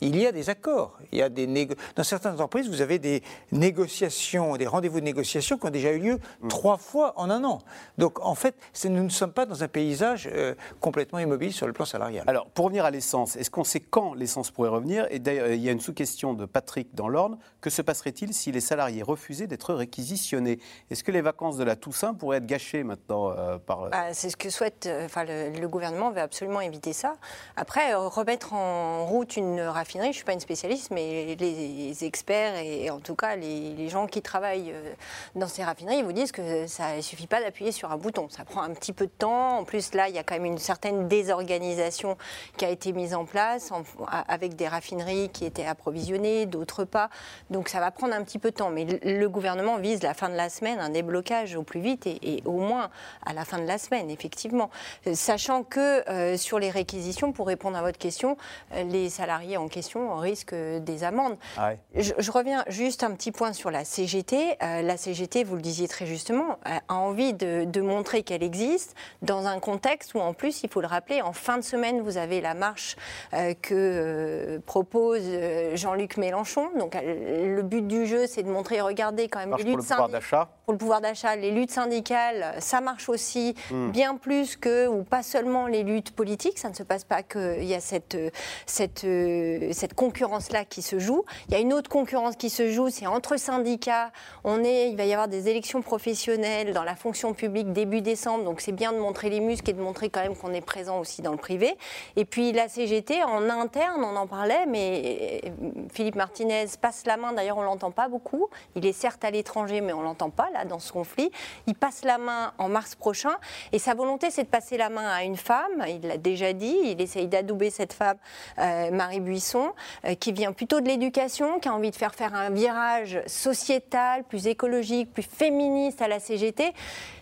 Il y a des accords. Il y a des négo- Dans certaines entreprises, vous avez des négociations, des rendez-vous de négociation qui ont déjà eu lieu trois fois en un an. Donc, en fait, nous ne sommes pas dans un paysage euh, complètement immobile sur le plan salarial. Alors, pour revenir à l'essence, est-ce qu'on sait quand l'essence pourrait revenir? Et d'ailleurs, il y a une sous-question de Patrick dans l'Orne. Que se passerait-il si les salariés refusaient d'être réquisitionnés? Est-ce que les vacances de la Toussaint pourraient être gâchées maintenant euh, par... Bah, c'est ce que souhaite, euh, enfin le, le gouvernement veut absolument éviter ça. Après, euh, remettre en route une raffinerie, je ne suis pas une spécialiste, mais les experts et, en tout cas les, gens qui travaillent euh, dans ces raffineries vous disent que ça ne suffit pas d'appuyer sur un bouton. Ça prend un petit peu de temps. En plus, là, il y a quand même une certaine désorganisation qui a été mise en place avec des raffineries qui étaient approvisionnées, d'autres pas. Donc ça va prendre un petit peu de temps. Mais le, gouvernement vise la fin de la semaine, un déblocage au plus vite et, au moins à la fin de la semaine, effectivement. Euh, Sachant que euh, sur les réquisitions, pour répondre à votre question, les salariés en question risquent des amendes. Ah ouais. Je, je reviens juste un petit point sur la CGT. Euh, la CGT, vous le disiez très justement, a a envie de, de montrer qu'elle existe dans un contexte où, en plus, il faut le rappeler, en fin de semaine, vous avez la marche euh, que euh, propose euh, Jean-Luc Mélenchon. Donc, euh, le but du jeu, c'est de montrer, regardez quand même Marche les pour luttes le pouvoir d'achat pour le pouvoir d'achat, les luttes syndicales, ça marche aussi Mm. bien plus que, ou pas seulement les luttes politiques. Ça ne se passe pas qu'il y a cette, euh, cette, euh, cette concurrence-là qui se joue. Il y a une autre concurrence qui se joue, c'est entre syndicats. On est, il va y avoir des élections professionnelles dans la fonction publique début décembre, donc c'est bien de montrer les muscles et de montrer quand même qu'on est présent aussi dans le privé. Et puis la CGT, en interne, on en parlait, mais euh, Philippe Martinez passe la main, d'ailleurs on l'entend pas beaucoup. Il est certes à l'étranger, mais on l'entend pas là dans ce conflit. Il passe la main en mars prochain, et sa volonté c'est de passer la main à une femme, il l'a déjà dit, il essaye d'adouber cette femme, euh, Marie Buisson, euh, qui vient plutôt de l'éducation, qui a envie de faire faire un virage sociétal, plus écologique, plus féministe à la CGT.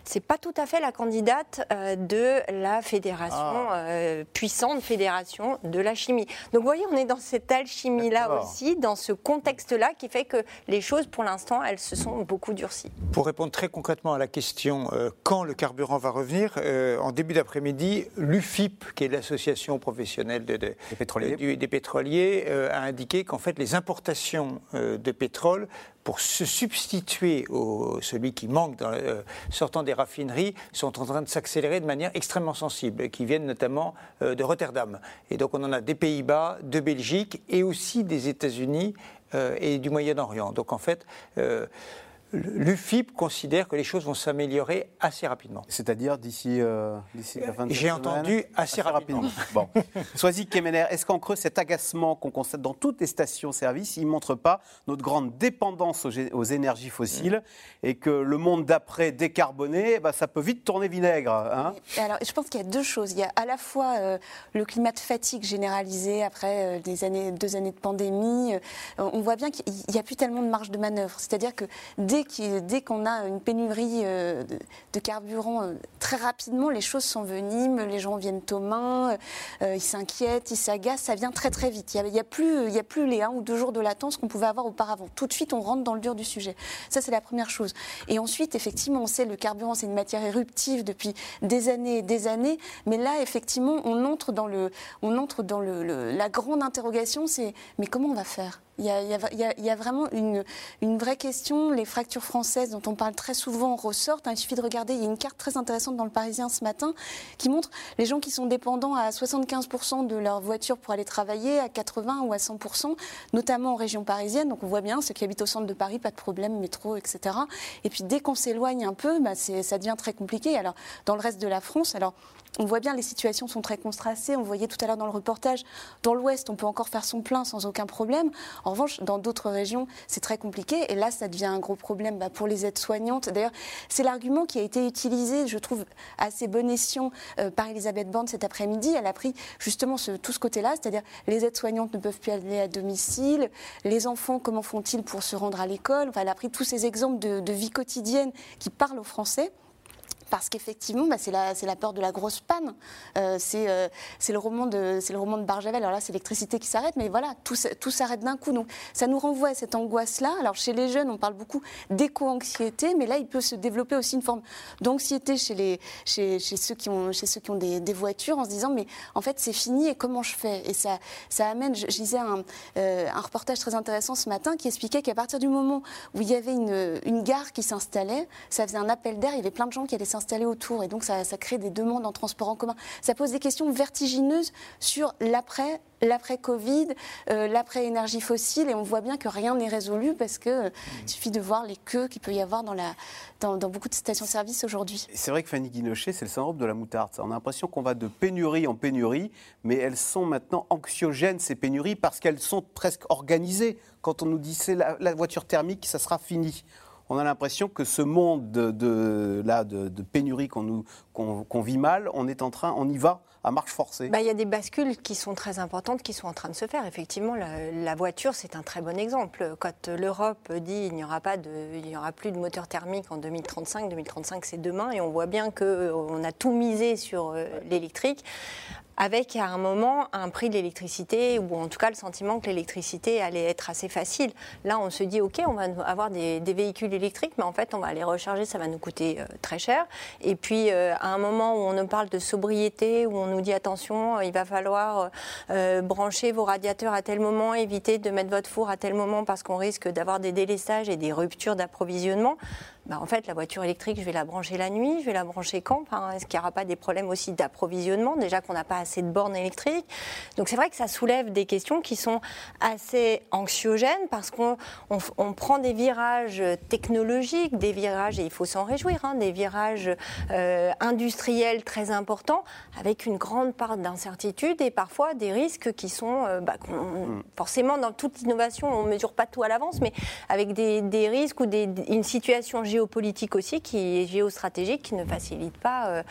C'est pas tout à fait la candidate euh, de la fédération, euh, puissante fédération de la chimie. Donc vous voyez, on est dans cette alchimie-là aussi, dans ce contexte-là qui fait que les choses, pour l'instant, elles se sont beaucoup durcies. Pour répondre très concrètement à la question euh, quand le carburant va revenir, euh, en début d'après-midi, l'UFIP, qui est l'association professionnelle de- de- Les pétroliers. du- des pétroliers, euh, a indiqué qu'en fait les importations euh, de pétrole, pour se substituer au celui qui manque euh, sortant des raffineries, sont en train de s'accélérer de manière extrêmement sensible, qui viennent notamment de Rotterdam. Et donc on en a des Pays-Bas, de Belgique et aussi des États-Unis et du Moyen-Orient. Donc en fait, l'UFIP considère que les choses vont s'améliorer assez rapidement. C'est-à-dire d'ici euh, d'ici la fin de J'ai cette semaine entendu assez rapidement. Bon. Sois-y, Kemener, est-ce qu'en creux, cet agacement qu'on constate dans toutes les stations-service, il ne montre pas notre grande dépendance aux, énergies fossiles et que le monde d'après décarboné, bah, ça peut vite tourner vinaigre hein? Alors, je pense qu'il y a deux choses. Il y a à la fois euh, le climat de fatigue généralisé après euh, des années, deux années de pandémie. Euh, on voit bien qu'il n'y a plus tellement de marge de manœuvre. C'est-à-dire que dès dès qu'on a une pénurie euh, de, carburant, euh, très rapidement, les choses s'enveniment, les gens viennent aux mains, euh, ils s'inquiètent, ils s'agacent, ça vient très très vite. Il n'y a, plus, y a plus les un ou deux jours de latence qu'on pouvait avoir auparavant. Tout de suite, on rentre dans le dur du sujet. Ça, c'est la première chose. Et ensuite, effectivement, on sait le carburant, c'est une matière éruptive depuis des années et des années. Mais là, effectivement, on entre dans, la grande interrogation, c'est mais comment on va faire? Il y, a, vraiment une, vraie question. Les fractures françaises, dont on parle très souvent, ressortent. Il suffit de regarder. Il y a une carte très intéressante dans le Parisien ce matin qui montre les gens qui sont dépendants à 75% de leur voiture pour aller travailler, à 80 ou à 100%, notamment en région parisienne. Donc on voit bien, ceux qui habitent au centre de Paris, pas de problème, métro, etc. Et puis dès qu'on s'éloigne un peu, bah, ça devient très compliqué. Alors dans le reste de la France, alors on voit bien les situations sont très contrastées. On voyait tout à l'heure dans le reportage, dans l'Ouest, on peut encore faire son plein sans aucun problème. En revanche, dans d'autres régions, c'est très compliqué. Et là, ça devient un gros problème bah, pour les aides-soignantes. D'ailleurs, c'est l'argument qui a été utilisé, je trouve, assez bon escient euh, par Elisabeth Borne cet après-midi. Elle a pris justement tout ce côté-là, c'est-à-dire les aides-soignantes ne peuvent plus aller à domicile, les enfants, comment font-ils pour se rendre à l'école? Enfin, Elle a pris tous ces exemples de, de vie quotidienne qui parlent aux Français parce qu'effectivement, bah, c'est la, peur de la grosse panne. Euh, euh, c'est le, roman de, Barjavel. Alors là, c'est l'électricité qui s'arrête, mais voilà, tout, s'arrête d'un coup. Donc ça nous renvoie à cette angoisse-là. Alors chez les jeunes, on parle beaucoup d'éco-anxiété, mais là, il peut se développer aussi une forme d'anxiété chez, ceux qui ont, des, voitures en se disant, mais en fait, c'est fini et comment je fais? Et ça, amène, je, lisais un, euh, un, reportage très intéressant ce matin qui expliquait qu'à partir du moment où il y avait une, une gare qui s'installait, ça faisait un appel d'air, il y avait plein de gens qui allaient s'installer et donc ça, crée des demandes en transport en commun. Ça pose des questions vertigineuses sur l'après l'après-Covid, euh, l'après-énergie fossile, et on voit bien que rien n'est résolu parce qu'il euh, suffit de voir les queues qu'il peut y avoir dans, beaucoup de stations-service aujourd'hui. C'est vrai que Fanny Guinochet, c'est le syndrome de la moutarde. On a l'impression qu'on va de pénurie en pénurie, mais elles sont maintenant anxiogènes, ces pénuries, parce qu'elles sont presque organisées. Quand on nous dit c'est la voiture thermique, ça sera fini on a l'impression que ce monde de, là, de, pénurie qu'on vit mal, on est en train, on y va à marche forcée. Bah, il y a des bascules qui sont très importantes qui sont en train de se faire. Effectivement, la, voiture, c'est un très bon exemple. Quand l'Europe dit il n'y aura, plus de moteur thermique en 2035, 2035 c'est demain, et on voit bien qu'on a tout misé sur euh, l'électrique avec à un moment un prix de l'électricité, ou en tout cas le sentiment que l'électricité allait être assez facile. Là, on se dit, OK, on va avoir des, véhicules électriques, mais en fait, on va les recharger, ça va nous coûter euh, très cher. Et puis, euh, à un moment où on nous parle de sobriété, où on nous dit, attention, il va falloir euh, brancher vos radiateurs à tel moment, éviter de mettre votre four à tel moment parce qu'on risque d'avoir des délestages et des ruptures d'approvisionnement. Bah, en fait, la voiture électrique, je vais la brancher la nuit, je vais la brancher quand? Est-ce qu'il n'y aura pas des problèmes aussi d'approvisionnement? Déjà qu'on n'a pas assez de bornes électriques. Donc c'est vrai que ça soulève des questions qui sont assez anxiogènes parce qu'on on, prend des virages technologiques, des virages, et il faut s'en réjouir, hein, des virages euh, industriels très importants avec une grande part d'incertitude et parfois des risques qui sont, euh, bah, mm. forcément dans toute innovation, on ne mesure pas tout à l'avance, mais avec des, des risques ou des, une situation géopolitique aussi, qui est géostratégique, qui ne facilite pas, euh,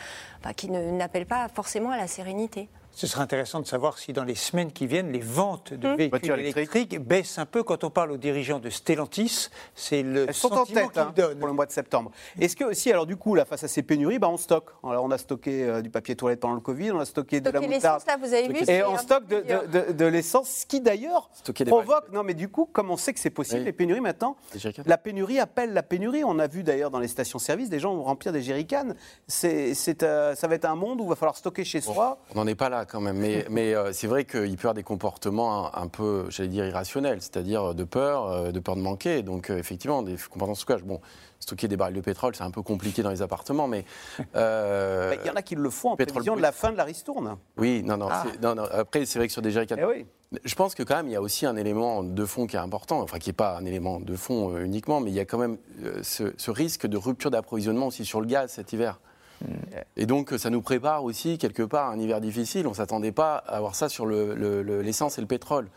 qui n'appelle pas forcément à la sérénité. Ce serait intéressant de savoir si dans les semaines qui viennent, les ventes de mmh. véhicules électriques baissent un peu. Quand on parle aux dirigeants de Stellantis, c'est le Elles en tête hein, pour le mois de septembre. Est-ce que aussi, alors du coup, là, face à ces pénuries, bah, on stocke? Alors, on a stocké euh, du papier toilette pendant le Covid, on a stocké de la moutarde. Là, vous avez vu, et on stocke de, de, de, l'essence, ce qui d'ailleurs provoque. Non, mais du coup, comme on sait que c'est possible, les pénuries maintenant, la pénurie appelle la pénurie. On a vu d'ailleurs dans les stations-service, des gens vont remplir des jerrycans. C'est, euh, ça va être un monde où il va falloir stocker chez soi. On n'en est pas là quand même. Mais, mais euh, c'est vrai qu'il peut y avoir des comportements un, peu, j'allais dire, irrationnels, c'est-à-dire de peur, euh, de peur de manquer. Donc, euh, effectivement, des comportements de stockage. Bon, stocker des barils de pétrole, c'est un peu compliqué dans les appartements, mais... Il y en a qui le font en prévision de la fin de la ristourne. Oui, non, non. Ah. non, non après, c'est vrai que sur des jerrycans... Eh oui. Je pense que quand même, il y a aussi un élément de fond qui est important, enfin qui n'est pas un élément de fond uniquement, mais il y a quand même ce, ce risque de rupture d'approvisionnement aussi sur le gaz cet hiver. Et donc, ça nous prépare aussi, quelque part, un hiver difficile. On ne s'attendait pas à avoir ça sur l'essence et le pétrole.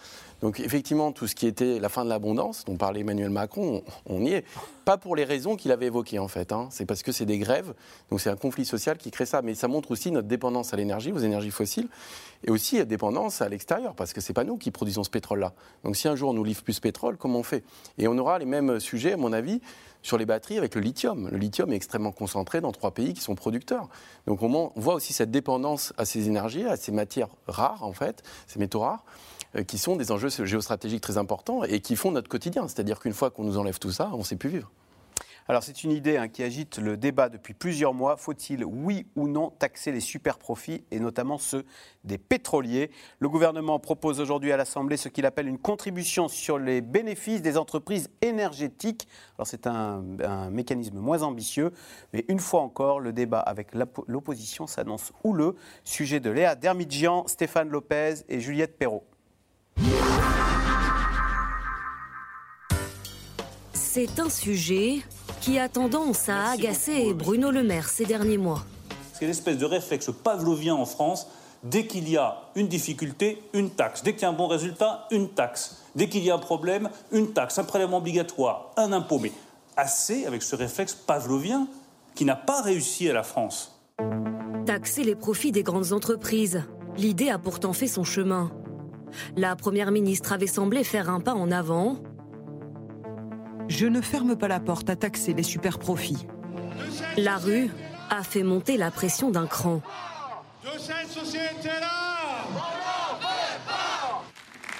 Donc, effectivement, tout ce qui était la fin de l'abondance, dont parlait Emmanuel Macron, on, y est. Pas pour les raisons qu'il avait évoquées, en fait. Hein. C'est parce que c'est des grèves, donc c'est un conflit social qui crée ça. Mais ça montre aussi notre dépendance à l'énergie, aux énergies fossiles, et aussi notre dépendance à l'extérieur, parce que ce n'est pas nous qui produisons ce pétrole-là. Donc, si un jour on nous livre plus de pétrole, comment on fait? Et on aura les mêmes sujets, à mon avis, sur les batteries avec le lithium. Le lithium est extrêmement concentré dans trois pays qui sont producteurs. Donc on voit aussi cette dépendance à ces énergies, à ces matières rares en fait, ces métaux rares euh, qui sont des enjeux géostratégiques très importants et qui font notre quotidien. C'est-à-dire qu'une fois qu'on nous enlève tout ça, on ne sait plus vivre. Alors c'est une idée hein, qui agite le débat depuis plusieurs mois. Faut-il, oui ou non, taxer les super profits et notamment ceux des pétroliers? Le gouvernement propose aujourd'hui à l'Assemblée ce qu'il appelle une contribution sur les bénéfices des entreprises énergétiques. Alors c'est un, mécanisme moins ambitieux, mais une fois encore, le débat avec l'opposition s'annonce houleux. Sujet de Léa Dermidjian, Stéphane Lopez et Juliette Perrault. C'est un sujet qui a tendance à agacer Bruno Le Maire ces derniers mois. C'est l'espèce de réflexe pavlovien en France. Dès qu'il y a une difficulté, une taxe. Dès qu'il y a un bon résultat, une taxe. Dès qu'il y a un problème, une taxe, un prélèvement obligatoire, un impôt. Mais assez avec ce réflexe pavlovien qui n'a pas réussi à la France. Taxer les profits des grandes entreprises. L'idée a pourtant fait son chemin. La Première ministre avait semblé faire un pas en avant. Je ne ferme pas la porte à taxer les super profits. La rue a fait monter la pression d'un cran.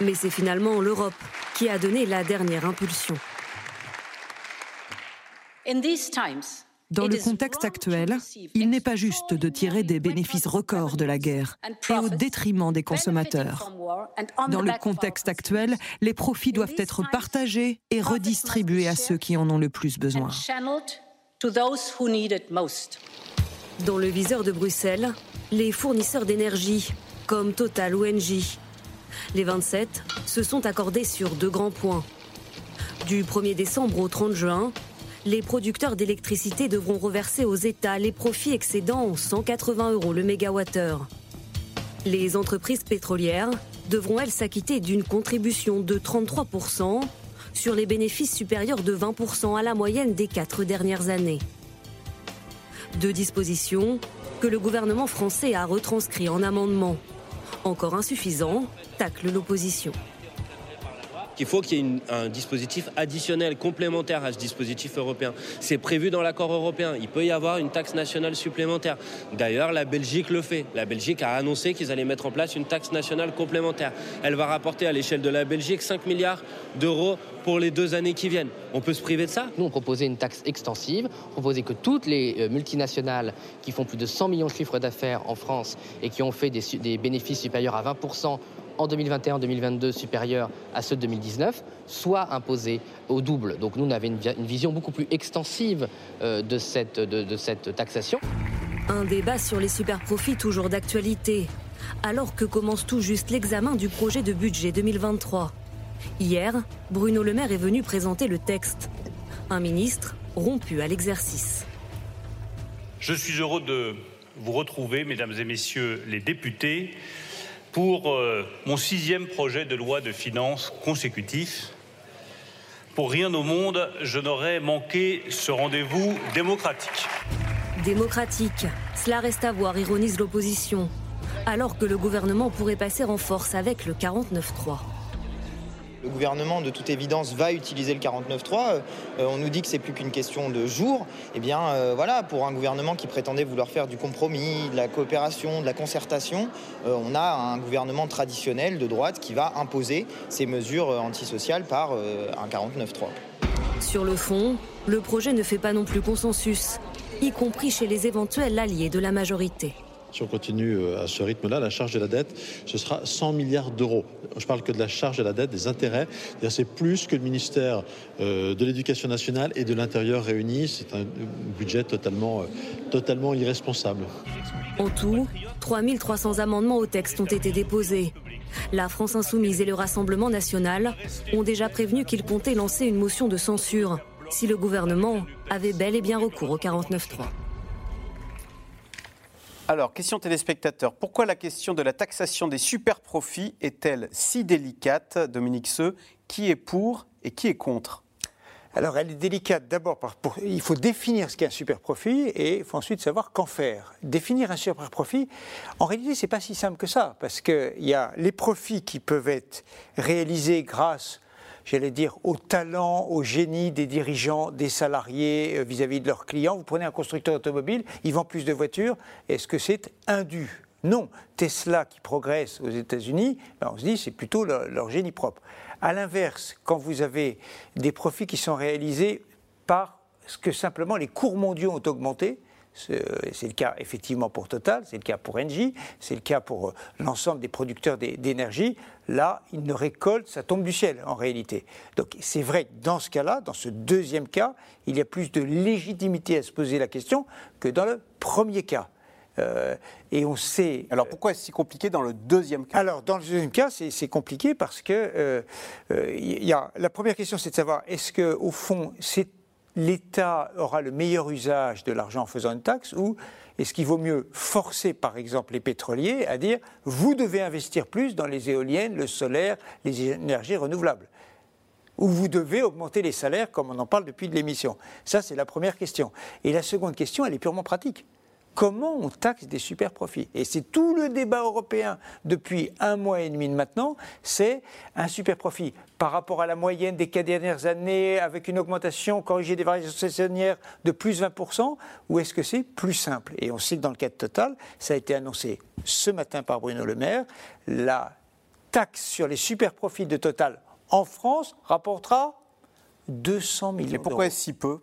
Mais c'est finalement l'Europe qui a donné la dernière impulsion. Dans le contexte actuel, il n'est pas juste de tirer des bénéfices records de la guerre et au détriment des consommateurs. Dans le contexte actuel, les profits doivent être partagés et redistribués à ceux qui en ont le plus besoin. Dans le viseur de Bruxelles, les fournisseurs d'énergie, comme Total ou Engie. Les 27 se sont accordés sur deux grands points. Du 1er décembre au 30 juin, les producteurs d'électricité devront reverser aux États les profits excédant 180 euros le mégawattheure. Les entreprises pétrolières devront, elles, s'acquitter d'une contribution de 33% sur les bénéfices supérieurs de 20% à la moyenne des quatre dernières années. Deux dispositions que le gouvernement français a retranscrit en amendement. Encore insuffisant, tacle l'opposition. Il faut qu'il y ait un dispositif additionnel, complémentaire à ce dispositif européen. C'est prévu dans l'accord européen. Il peut y avoir une taxe nationale supplémentaire. D'ailleurs, la Belgique le fait. La Belgique a annoncé qu'ils allaient mettre en place une taxe nationale complémentaire. Elle va rapporter à l'échelle de la Belgique 5 milliards d'euros pour les deux années qui viennent. On peut se priver de ça? Nous, on proposait une taxe extensive, on proposait que toutes les euh, multinationales qui font plus de 100 millions de chiffres d'affaires en France et qui ont fait des, des bénéfices supérieurs à 20% en 2021-2022 supérieurs à ceux de 2019 soient imposés au double. Donc nous, on avait une, vision beaucoup plus extensive euh, de, cette, de cette taxation. Un débat sur les super profits toujours d'actualité, alors que commence tout juste l'examen du projet de budget 2023. Hier, Bruno Le Maire est venu présenter le texte. Un ministre rompu à l'exercice. Je suis heureux de vous retrouver, mesdames et messieurs les députés, pour euh, mon sixième projet de loi de finances consécutif. Pour rien au monde, je n'aurais manqué ce rendez-vous démocratique. Démocratique, cela reste à voir, ironise l'opposition, alors que le gouvernement pourrait passer en force avec le 49-3. Le gouvernement, de toute évidence, va utiliser le 49.3. Euh, on nous dit que c'est plus qu'une question de jours. Eh bien, euh, voilà, pour un gouvernement qui prétendait vouloir faire du compromis, de la coopération, de la concertation, euh, on a un gouvernement traditionnel de droite qui va imposer ces mesures antisociales par un 49.3. Sur le fond, le projet ne fait pas non plus consensus, y compris chez les éventuels alliés de la majorité. Si on continue euh, à ce rythme-là, la charge de la dette, ce sera 100 milliards d'euros. Je parle que de la charge de la dette, des intérêts. C'est plus que le ministère euh, de l'Éducation nationale et de l'Intérieur réunis. C'est un budget totalement, euh, totalement irresponsable. En tout, 3300 amendements au texte ont été déposés. La France insoumise et le Rassemblement national ont déjà prévenu qu'ils comptaient lancer une motion de censure si le gouvernement avait bel et bien recours au 49.3. Alors, question téléspectateur, pourquoi la question de la taxation des super profits est-elle si délicate, Dominique Seux? Qui est pour et qui est contre? Alors, elle est délicate d'abord, il faut définir ce qu'est un super profit et il faut ensuite savoir qu'en faire. Définir un super profit, en réalité, ce n'est pas si simple que ça, parce qu'il y a les profits qui peuvent être réalisés grâce j'allais dire, au talent, au génie des dirigeants, des salariés euh, vis-à-vis de leurs clients. Vous prenez un constructeur automobile, il vend plus de voitures. Est-ce que c'est indu? Non. Tesla qui progresse aux États-Unis, ben, on se dit c'est plutôt leur, leur génie propre. À l'inverse, quand vous avez des profits qui sont réalisés par ce que simplement les cours mondiaux ont augmenté, c'est le cas effectivement pour Total, c'est le cas pour Engie, c'est le cas pour euh, l'ensemble des producteurs d'énergie. Là, ils ne récoltent, ça tombe du ciel en réalité. Donc c'est vrai que dans ce cas-là, dans ce deuxième cas, il y a plus de légitimité à se poser la question que dans le premier cas. Euh, et on sait. Alors pourquoi est-ce si compliqué dans le deuxième cas? Alors dans le deuxième cas, c'est compliqué parce que euh, y a, la première question, c'est de savoir est-ce que au fond c'est l'État aura le meilleur usage de l'argent en faisant une taxe ou est-ce qu'il vaut mieux forcer, par exemple, les pétroliers à dire vous devez investir plus dans les éoliennes, le solaire, les énergies renouvelables ou vous devez augmenter les salaires, comme on en parle depuis de l'émission. Ça, c'est la première question. Et la seconde question, elle est purement pratique comment on taxe des super profits. Et c'est tout le débat européen depuis un mois et demi maintenant, c'est un super profit par rapport à la moyenne des quatre dernières années avec une augmentation corrigée des variations saisonnières de plus 20%, ou est-ce que c'est plus simple? Et on sait que dans le cas de Total, ça a été annoncé ce matin par Bruno Le Maire, la taxe sur les super profits de Total en France rapportera 200 millions Et pourquoi si peu?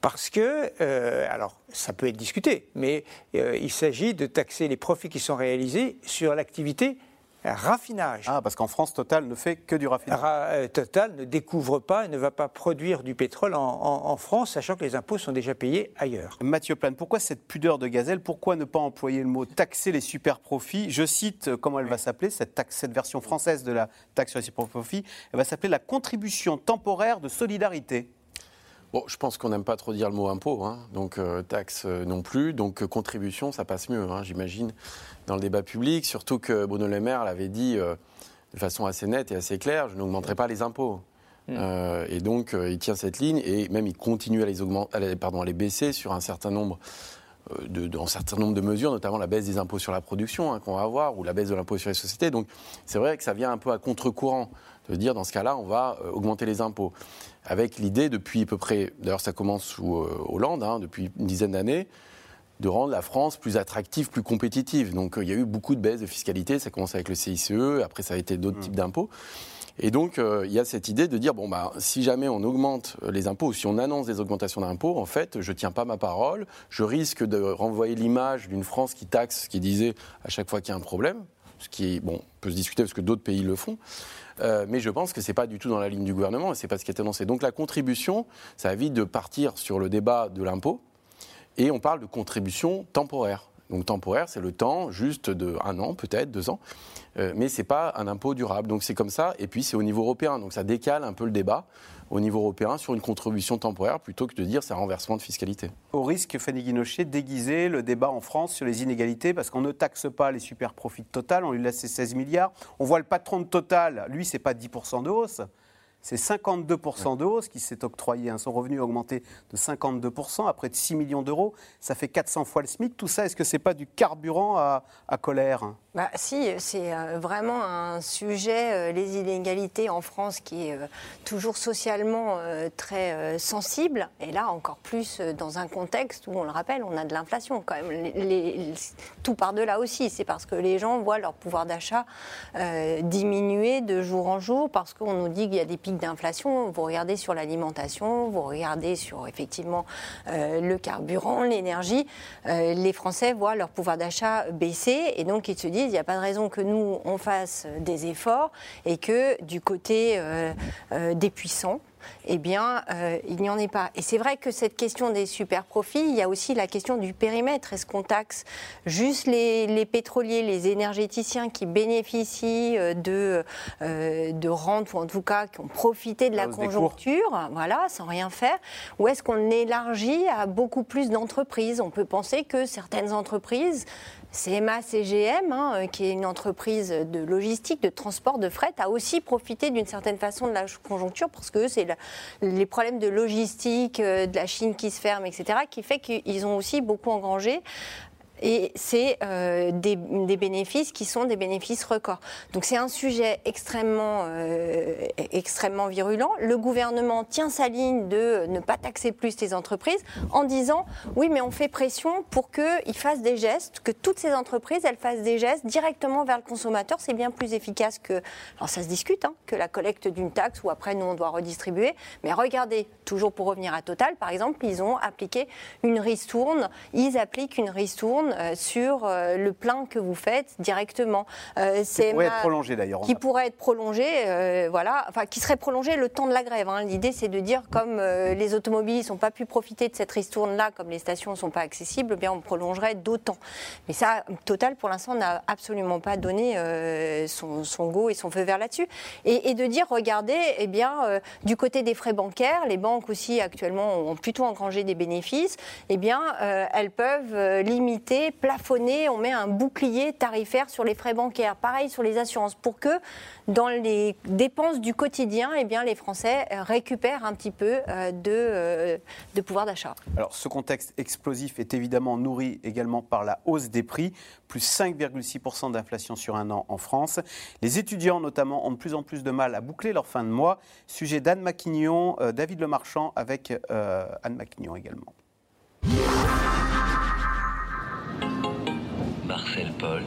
Parce que, euh, alors ça peut être discuté, mais euh, il s'agit de taxer les profits qui sont réalisés sur l'activité raffinage. Ah, parce qu'en France, Total ne fait que du raffinage. Euh, Total ne découvre pas et ne va pas produire du pétrole en, France, sachant que les impôts sont déjà payés ailleurs. Mathieu Plane, pourquoi cette pudeur de gazelle? Pourquoi ne pas employer le mot taxer les super profits Je cite euh, comment elle va s'appeler, cette, cette version française de la taxe sur les super profits. Elle va s'appeler la contribution temporaire de solidarité. Bon, je pense qu'on n'aime pas trop dire le mot impôt, hein. donc euh, taxe non plus, donc contribution, ça passe mieux, hein, j'imagine dans le débat public, surtout que Bruno Le Maire l'avait dit euh, de façon assez nette et assez claire, je n'augmenterai pas les impôts. Euh, et donc, euh, il tient cette ligne et même il continue à les, augmenter, pardon, à les baisser sur un certain nombre de, un certain nombre de mesures, notamment la baisse des impôts sur la production hein, qu'on va avoir ou la baisse de l'impôt sur les sociétés. Donc, c'est vrai que ça vient un peu à contre-courant de dire dans ce cas-là, on va augmenter les impôts. Avec l'idée depuis à peu près, d'ailleurs ça commence sous Hollande, hein, depuis une dizaine d'années, de rendre la France plus attractive, plus compétitive. Donc euh, il y a eu beaucoup de baisses de fiscalité, ça commence avec le CICE, après ça a été d'autres mmh. types d'impôts. Et donc, euh, il y a cette idée de dire, bon, bah, si jamais on augmente les impôts, ou si on annonce des augmentations d'impôts, en fait, je ne tiens pas ma parole, je risque de renvoyer l'image d'une France qui taxe, qui disait à chaque fois qu'il y a un problème, ce qui, bon, peut se discuter parce que d'autres pays le font. Euh, mais je pense que ce n'est pas du tout dans la ligne du gouvernement et ce n'est pas ce qui est annoncé. Donc la contribution, ça évite de partir sur le débat de l'impôt, et on parle de contribution temporaire. Donc temporaire, c'est le temps juste de un an, peut-être deux ans, euh, mais c'est pas un impôt durable. Donc c'est comme ça. Et puis c'est au niveau européen. Donc ça décale un peu le débat au niveau européen sur une contribution temporaire plutôt que de dire c'est un renversement de fiscalité. Au risque, Fanny Guinochet, d'aiguiser le débat en France sur les inégalités parce qu'on ne taxe pas les super profits de Total, on lui laisse ses 16 milliards. On voit le patron de Total, lui, c'est pas 10% de hausse c'est 52% de hausse qui s'est octroyé. Son revenu a augmenté de 52% à près de 6 millions d'euros. Ça fait 400 fois le SMIC. Tout ça, est-ce que ce n'est pas du carburant à, colère? Bah, Si, c'est euh, vraiment un sujet, euh, les inégalités en France, qui est euh, toujours socialement très sensible. Et là, encore plus dans un contexte où, on le rappelle, on a de l'inflation quand même. tout part de là aussi. C'est parce que les gens voient leur pouvoir d'achat diminuer de jour en jour, parce qu'on nous dit qu'il y a des pics d'inflation, vous regardez sur l'alimentation, vous regardez sur effectivement le carburant, l'énergie, les Français voient leur pouvoir d'achat baisser et donc ils se disent il n'y a pas de raison que nous on fasse des efforts et que du côté euh, des puissants, eh bien, euh, il n'y en est pas. Et c'est vrai que cette question des super profits, il y a aussi la question du périmètre. Est-ce qu'on taxe juste les, pétroliers, les énergéticiens qui bénéficient euh, de, euh, de rentes, ou en tout cas qui ont profité de la conjoncture, voilà, sans rien faire Ou est-ce qu'on élargit à beaucoup plus d'entreprises? On peut penser que certaines entreprises CMA CGM, hein, euh, qui est une entreprise de logistique, de transport, de fret, a aussi profité d'une certaine façon de la conjoncture parce que c'est les problèmes de logistique, euh, de la Chine qui se ferme, etc., qui fait qu'ils ont aussi beaucoup engrangé et c'est euh, des, bénéfices qui sont des bénéfices records. Donc c'est un sujet extrêmement, euh, extrêmement virulent. Le gouvernement tient sa ligne de ne pas taxer plus les entreprises en disant oui mais on fait pression pour qu'ils fassent des gestes, que toutes ces entreprises elles fassent des gestes directement vers le consommateur. C'est bien plus efficace que, alors ça se discute, hein, que la collecte d'une taxe où après nous on doit redistribuer. Mais regardez, toujours pour revenir à Total par exemple, ils ont appliqué une ristourne, ils appliquent une ristourne retourne sur le plein que vous faites directement. qui pourrait être prolongé d'ailleurs. Qui pourrait être prolongé, voilà, enfin qui serait prolongé le temps de la grève. Hein. L'idée c'est de dire comme les automobilistes n'ont pas pu profiter de cette ristourne-là, comme les stations ne sont pas accessibles, eh bien on prolongerait d'autant. Mais ça, Total pour l'instant n'a absolument pas donné son, son, go et son feu vert là-dessus. Et, de dire, regardez, eh bien, du côté des frais bancaires, les banques aussi actuellement ont plutôt engrangé des bénéfices, eh bien, euh, elles peuvent euh, plafonner, on met un bouclier tarifaire sur les frais bancaires. Pareil sur les assurances, pour que dans les dépenses du quotidien, eh bien, les Français récupèrent un petit peu euh, de, de pouvoir d'achat. Alors, ce contexte explosif est évidemment nourri également par la hausse des prix, plus 5,6% d'inflation sur un an en France. Les étudiants, notamment, ont de plus en plus de mal à boucler leur fin de mois. Sujet d'Anne Maquignon, David Lemarchand avec Anne Maquignon également. Paul,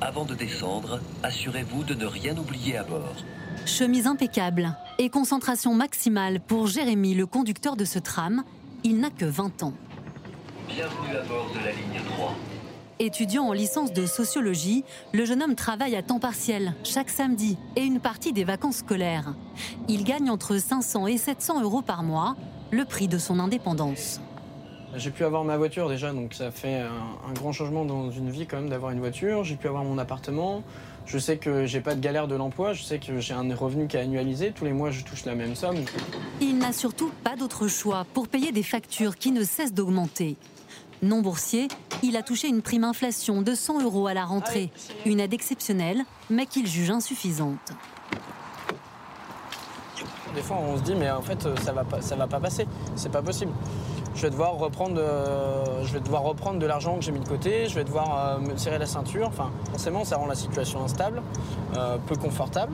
avant de descendre, assurez-vous de ne rien oublier à bord. Chemise impeccable et concentration maximale pour Jérémy, le conducteur de ce tram. Il n'a que 20 ans. Bienvenue à bord de la ligne 3. Étudiant en licence de sociologie, le jeune homme travaille à temps partiel chaque samedi et une partie des vacances scolaires. Il gagne entre 500 et 700 euros par mois, le prix de son indépendance. J'ai pu avoir ma voiture déjà, donc ça fait un, grand changement dans une vie quand même d'avoir une voiture. J'ai pu avoir mon appartement. Je sais que j'ai pas de galère de l'emploi. Je sais que j'ai un revenu qui est annualisé. Tous les mois, je touche la même somme. Il n'a surtout pas d'autre choix pour payer des factures qui ne cessent d'augmenter. Non boursier, il a touché une prime inflation de 100 euros à la rentrée. Une aide exceptionnelle, mais qu'il juge insuffisante. Des fois, on se dit, mais en fait, ça va pas, ça va pas passer. C'est pas possible je vais devoir reprendre, euh, je vais devoir reprendre de l'argent que j'ai mis de côté, je vais devoir euh, me tirer la ceinture. Enfin, forcément, ça rend la situation instable, euh, peu confortable.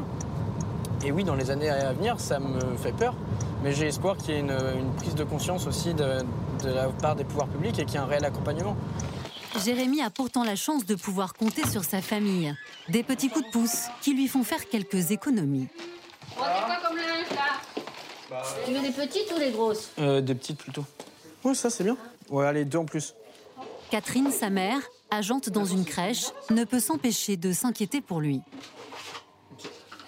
Et oui, dans les années à venir, ça me fait peur. Mais j'ai espoir qu'il y ait une, prise de conscience aussi de, de la part des pouvoirs publics et qu'il y ait un réel accompagnement. Jérémy a pourtant la chance de pouvoir compter sur sa famille. Des petits coups de pouce qui lui font faire quelques économies. On quoi comme linge là? Tu veux des petites ou des grosses? Des petites plutôt. Oui, ça c'est bien. Ouais, allez, deux en plus. Catherine, sa mère, agente dans une crèche, ne peut s'empêcher de s'inquiéter pour lui.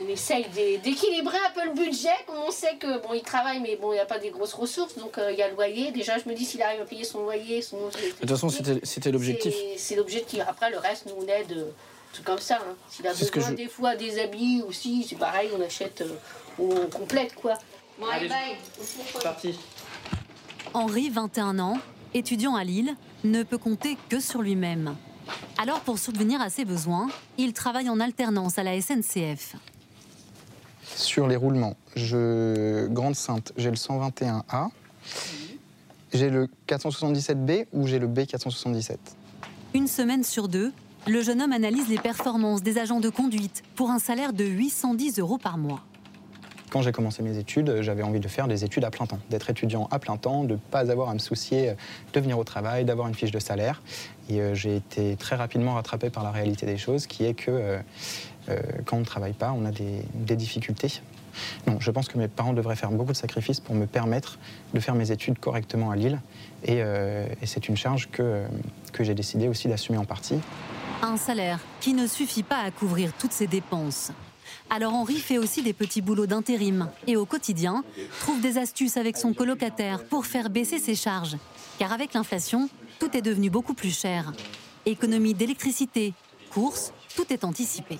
On essaye d'équilibrer un peu le budget, comme on sait que bon, il travaille, mais bon, il n'y a pas des grosses ressources, donc euh, il y a le loyer. Déjà, je me dis s'il arrive à payer son loyer, son. De toute façon, c'était l'objectif. C'est l'objectif. Après, le reste, nous on aide, euh, tout comme ça. Hein. S'il a besoin des fois des habits aussi, c'est pareil, on achète, euh, on complète quoi. Bon, allez, bye. Parti. Henri, 21 ans, étudiant à Lille, ne peut compter que sur lui-même. Alors, pour subvenir à ses besoins, il travaille en alternance à la SNCF. Sur les roulements, je Grande Sainte, j'ai le 121A, j'ai le 477B ou j'ai le B477. Une semaine sur deux, le jeune homme analyse les performances des agents de conduite pour un salaire de 810 euros par mois. Quand j'ai commencé mes études, j'avais envie de faire des études à plein temps, d'être étudiant à plein temps, de ne pas avoir à me soucier de venir au travail, d'avoir une fiche de salaire. Et euh, j'ai été très rapidement rattrapé par la réalité des choses, qui est que euh, euh, quand on ne travaille pas, on a des, difficultés. Je pense que mes parents devraient faire beaucoup de sacrifices pour me permettre de faire mes études correctement à Lille. Et, c'est une charge que, que j'ai décidé aussi d'assumer en partie. Un salaire qui ne suffit pas à couvrir toutes ces dépenses. Alors Henri fait aussi des petits boulots d'intérim et au quotidien trouve des astuces avec son colocataire pour faire baisser ses charges. Car avec l'inflation, tout est devenu beaucoup plus cher. Économie d'électricité, courses, tout est anticipé.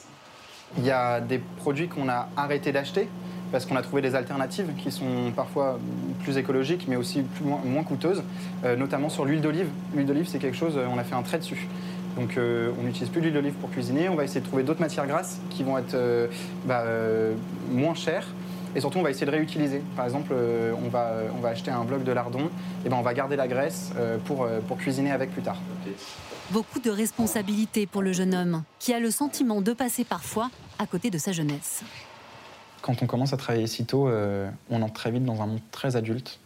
Il y a des produits qu'on a arrêté d'acheter parce qu'on a trouvé des alternatives qui sont parfois plus écologiques mais aussi moins, coûteuses, euh, notamment sur l'huile d'olive. L'huile d'olive, c'est quelque chose, euh, on a fait un trait dessus. Donc euh, on n'utilise plus l'huile d'olive pour cuisiner, on va essayer de trouver d'autres matières grasses qui vont être euh, bah, euh, moins chères. Et surtout, on va essayer de réutiliser. Par exemple, on, va, on va acheter un bloc de lardon, et ben on va garder la graisse pour, pour cuisiner avec plus tard. Beaucoup de responsabilités pour le jeune homme, qui a le sentiment de passer parfois à côté de sa jeunesse. Quand on commence à travailler si tôt, on entre très vite dans un monde très adulte,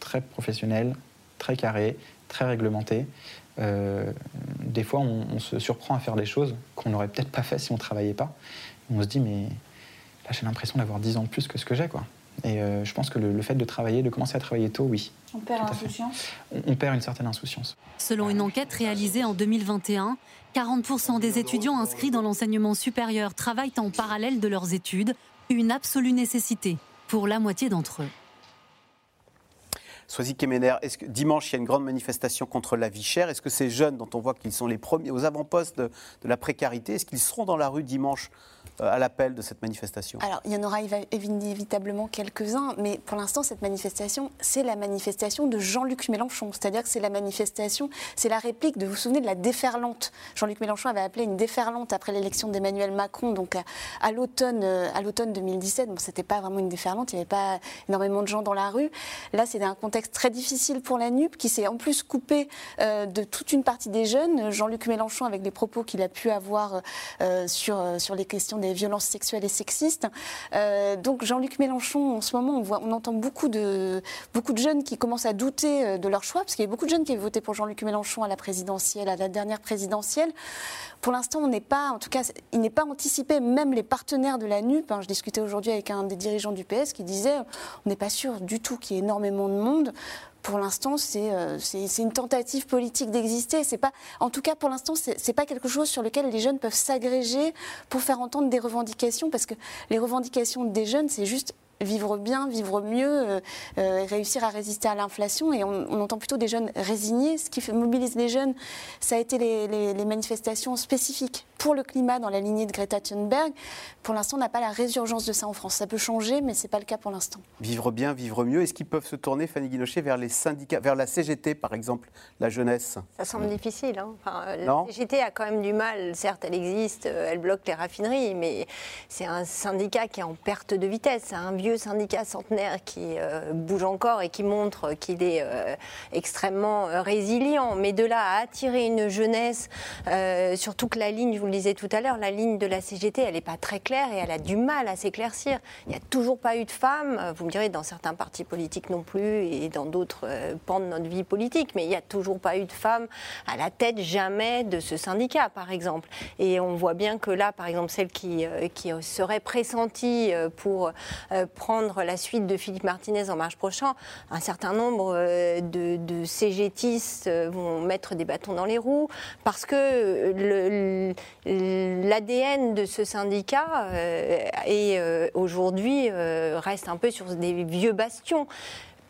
très professionnel, très carré, très réglementé. Euh, des fois, on, se surprend à faire des choses qu'on n'aurait peut-être pas fait si on ne travaillait pas. On se dit, mais là, j'ai l'impression d'avoir 10 ans de plus que ce que j'ai, quoi. Et je pense que le, fait de travailler, de commencer à travailler tôt, oui. On perd l'insouciance? On, perd une certaine insouciance. Selon une enquête réalisée en 2021, 40% des étudiants inscrits dans l'enseignement supérieur travaillent en parallèle de leurs études, une absolue nécessité pour la moitié d'entre eux. Soisy Kemener, est-ce que dimanche, il y a une grande manifestation contre la vie chère? Est-ce que ces jeunes, dont on voit qu'ils sont les premiers aux avant-postes de, la précarité, est-ce qu'ils seront dans la rue dimanche à l'appel de cette manifestation Alors, il y en aura inévitablement quelques-uns, mais pour l'instant, cette manifestation, c'est la manifestation de Jean-Luc Mélenchon. C'est-à-dire que c'est la manifestation, c'est la réplique de, vous vous souvenez, de la déferlante. Jean-Luc Mélenchon avait appelé une déferlante après l'élection d'Emmanuel Macron, donc à, l'automne, euh, à l'automne 2017. Bon, c'était pas vraiment une déferlante, il n'y avait pas énormément de gens dans la rue. Là, c'est un contexte très difficile pour la NUP, qui s'est en plus coupé euh, de toute une partie des jeunes. Jean-Luc Mélenchon, avec les propos qu'il a pu avoir sur, sur les questions des violences sexuelles et sexistes. Euh, donc Jean-Luc Mélenchon, en ce moment, on entend beaucoup de, beaucoup de jeunes qui commencent à douter euh, de leur choix, parce qu'il y a beaucoup de jeunes qui avaient voté pour Jean-Luc Mélenchon à la présidentielle, à la dernière présidentielle. Pour l'instant, on n'est pas, en tout cas, il n'est pas anticipé, même les partenaires de la NUP. Hein, je discutais aujourd'hui avec un des dirigeants du PS qui disait on n'est pas sûr du tout qu'il y ait énormément de monde pour l'instant, euh, c'est une tentative politique d'exister. En tout cas, pour l'instant, c'est pas quelque chose sur lequel les jeunes peuvent s'agréger pour faire entendre des revendications, parce que les revendications des jeunes, c'est juste vivre bien, vivre mieux, euh, euh, réussir à résister à l'inflation. Et on, entend plutôt des jeunes résignés. Ce qui fait, mobilise les jeunes, ça a été les, manifestations spécifiques pour le climat dans la lignée de Greta Thunberg. Pour l'instant, on n'a pas la résurgence de ça en France. Ça peut changer, mais ce n'est pas le cas pour l'instant. Vivre bien, vivre mieux. Est-ce qu'ils peuvent se tourner, Fanny Guinochet, vers les syndicats, vers la CGT, par exemple, la jeunesse? Ça semble difficile. Hein. la CGT a quand même du mal. Certes, elle existe, euh, elle bloque les raffineries, mais c'est un syndicat qui est en perte de vitesse. C'est un syndicat centenaire qui euh, bouge encore et qui montre qu'il est euh, extrêmement euh, résilient. Mais de là à attirer une jeunesse, surtout que la ligne, je vous le disais tout à l'heure, la ligne de la CGT, elle n'est pas très claire et elle a du mal à s'éclaircir. Il n'y a toujours pas eu de femmes, vous me direz, dans certains partis politiques non plus et dans d'autres pans de notre vie politique, mais il n'y a toujours pas eu de femmes à la tête jamais de ce syndicat, par exemple. Et on voit bien que là, par exemple, celle qui, qui serait pressentie pour prendre la suite de Philippe Martinez en marche prochain, un certain nombre euh, de, de CGTistes euh, vont mettre des bâtons dans les roues parce que l'ADN de ce syndicat euh, aujourd'hui reste un peu sur des vieux bastions.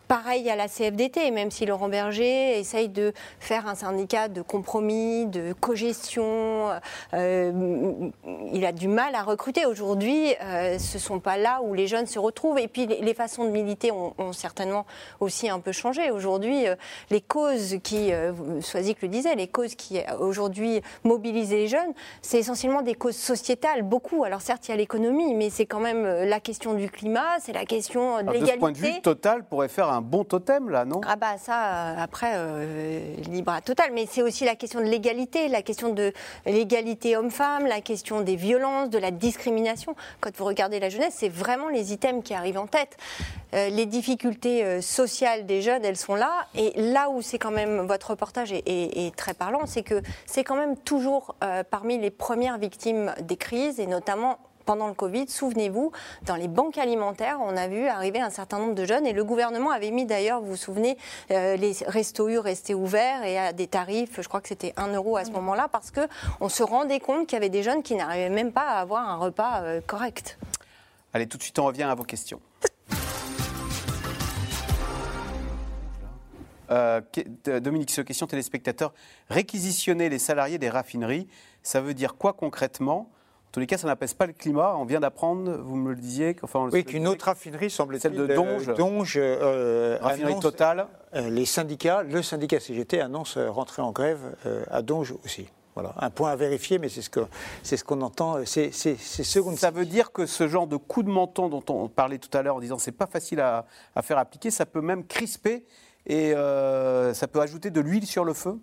Pareil à la CFDT, même si Laurent Berger essaye de faire un syndicat de compromis, de cogestion, euh, il a du mal à recruter. Aujourd'hui, euh, ce ne sont pas là où les jeunes se retrouvent. Et puis, les façons de militer ont, certainement aussi un peu changé. Aujourd'hui, euh, les causes qui, Soisic le disait, les causes qui aujourd'hui mobilisent les jeunes, c'est essentiellement des causes sociétales, beaucoup. Alors certes, il y a l'économie, mais c'est quand même la question du climat, c'est la question de l'égalité. De ce point de vue, Total pourrait faire un un bon totem, là, non? Ah bah ça, euh, après, euh, libre à total. Mais c'est aussi la question de l'égalité, la question de l'égalité homme-femme, la question des violences, de la discrimination. Quand vous regardez la jeunesse, c'est vraiment les items qui arrivent en tête. Euh, les difficultés sociales des jeunes, elles sont là. Et là où c'est quand même, votre reportage est, très parlant, c'est que c'est quand même toujours parmi les premières victimes des crises, et notamment pendant le Covid, souvenez-vous, dans les banques alimentaires, on a vu arriver un certain nombre de jeunes et le gouvernement avait mis d'ailleurs, vous vous souvenez, euh, les restos U restaient ouverts et à des tarifs, je crois que c'était 1 euro à ce moment-là, parce qu'on se rendait compte qu'il y avait des jeunes qui n'arrivaient même pas à avoir un repas euh, correct. Allez, tout de suite, on revient à vos questions. Euh, Dominique, sur question téléspectateur, réquisitionner les salariés des raffineries, ça veut dire quoi concrètement? Tous les cas, ça n'apaise pas le climat. On vient d'apprendre, vous me le disiez. Enfin, oui, qu'une autre raffinerie, semble-t-il, celle de Donge, Donge euh, raffinerie totale. Euh, les syndicats, le syndicat CGT annonce rentrer en grève euh, à Donge aussi. Voilà, un point à vérifier, mais c'est ce qu'on ce qu'on entend. C'est ce Ça veut dire que ce genre de coup de menton dont on parlait tout à l'heure en disant c'est pas facile à, à, faire appliquer, ça peut même crisper et ça peut ajouter de l'huile sur le feu?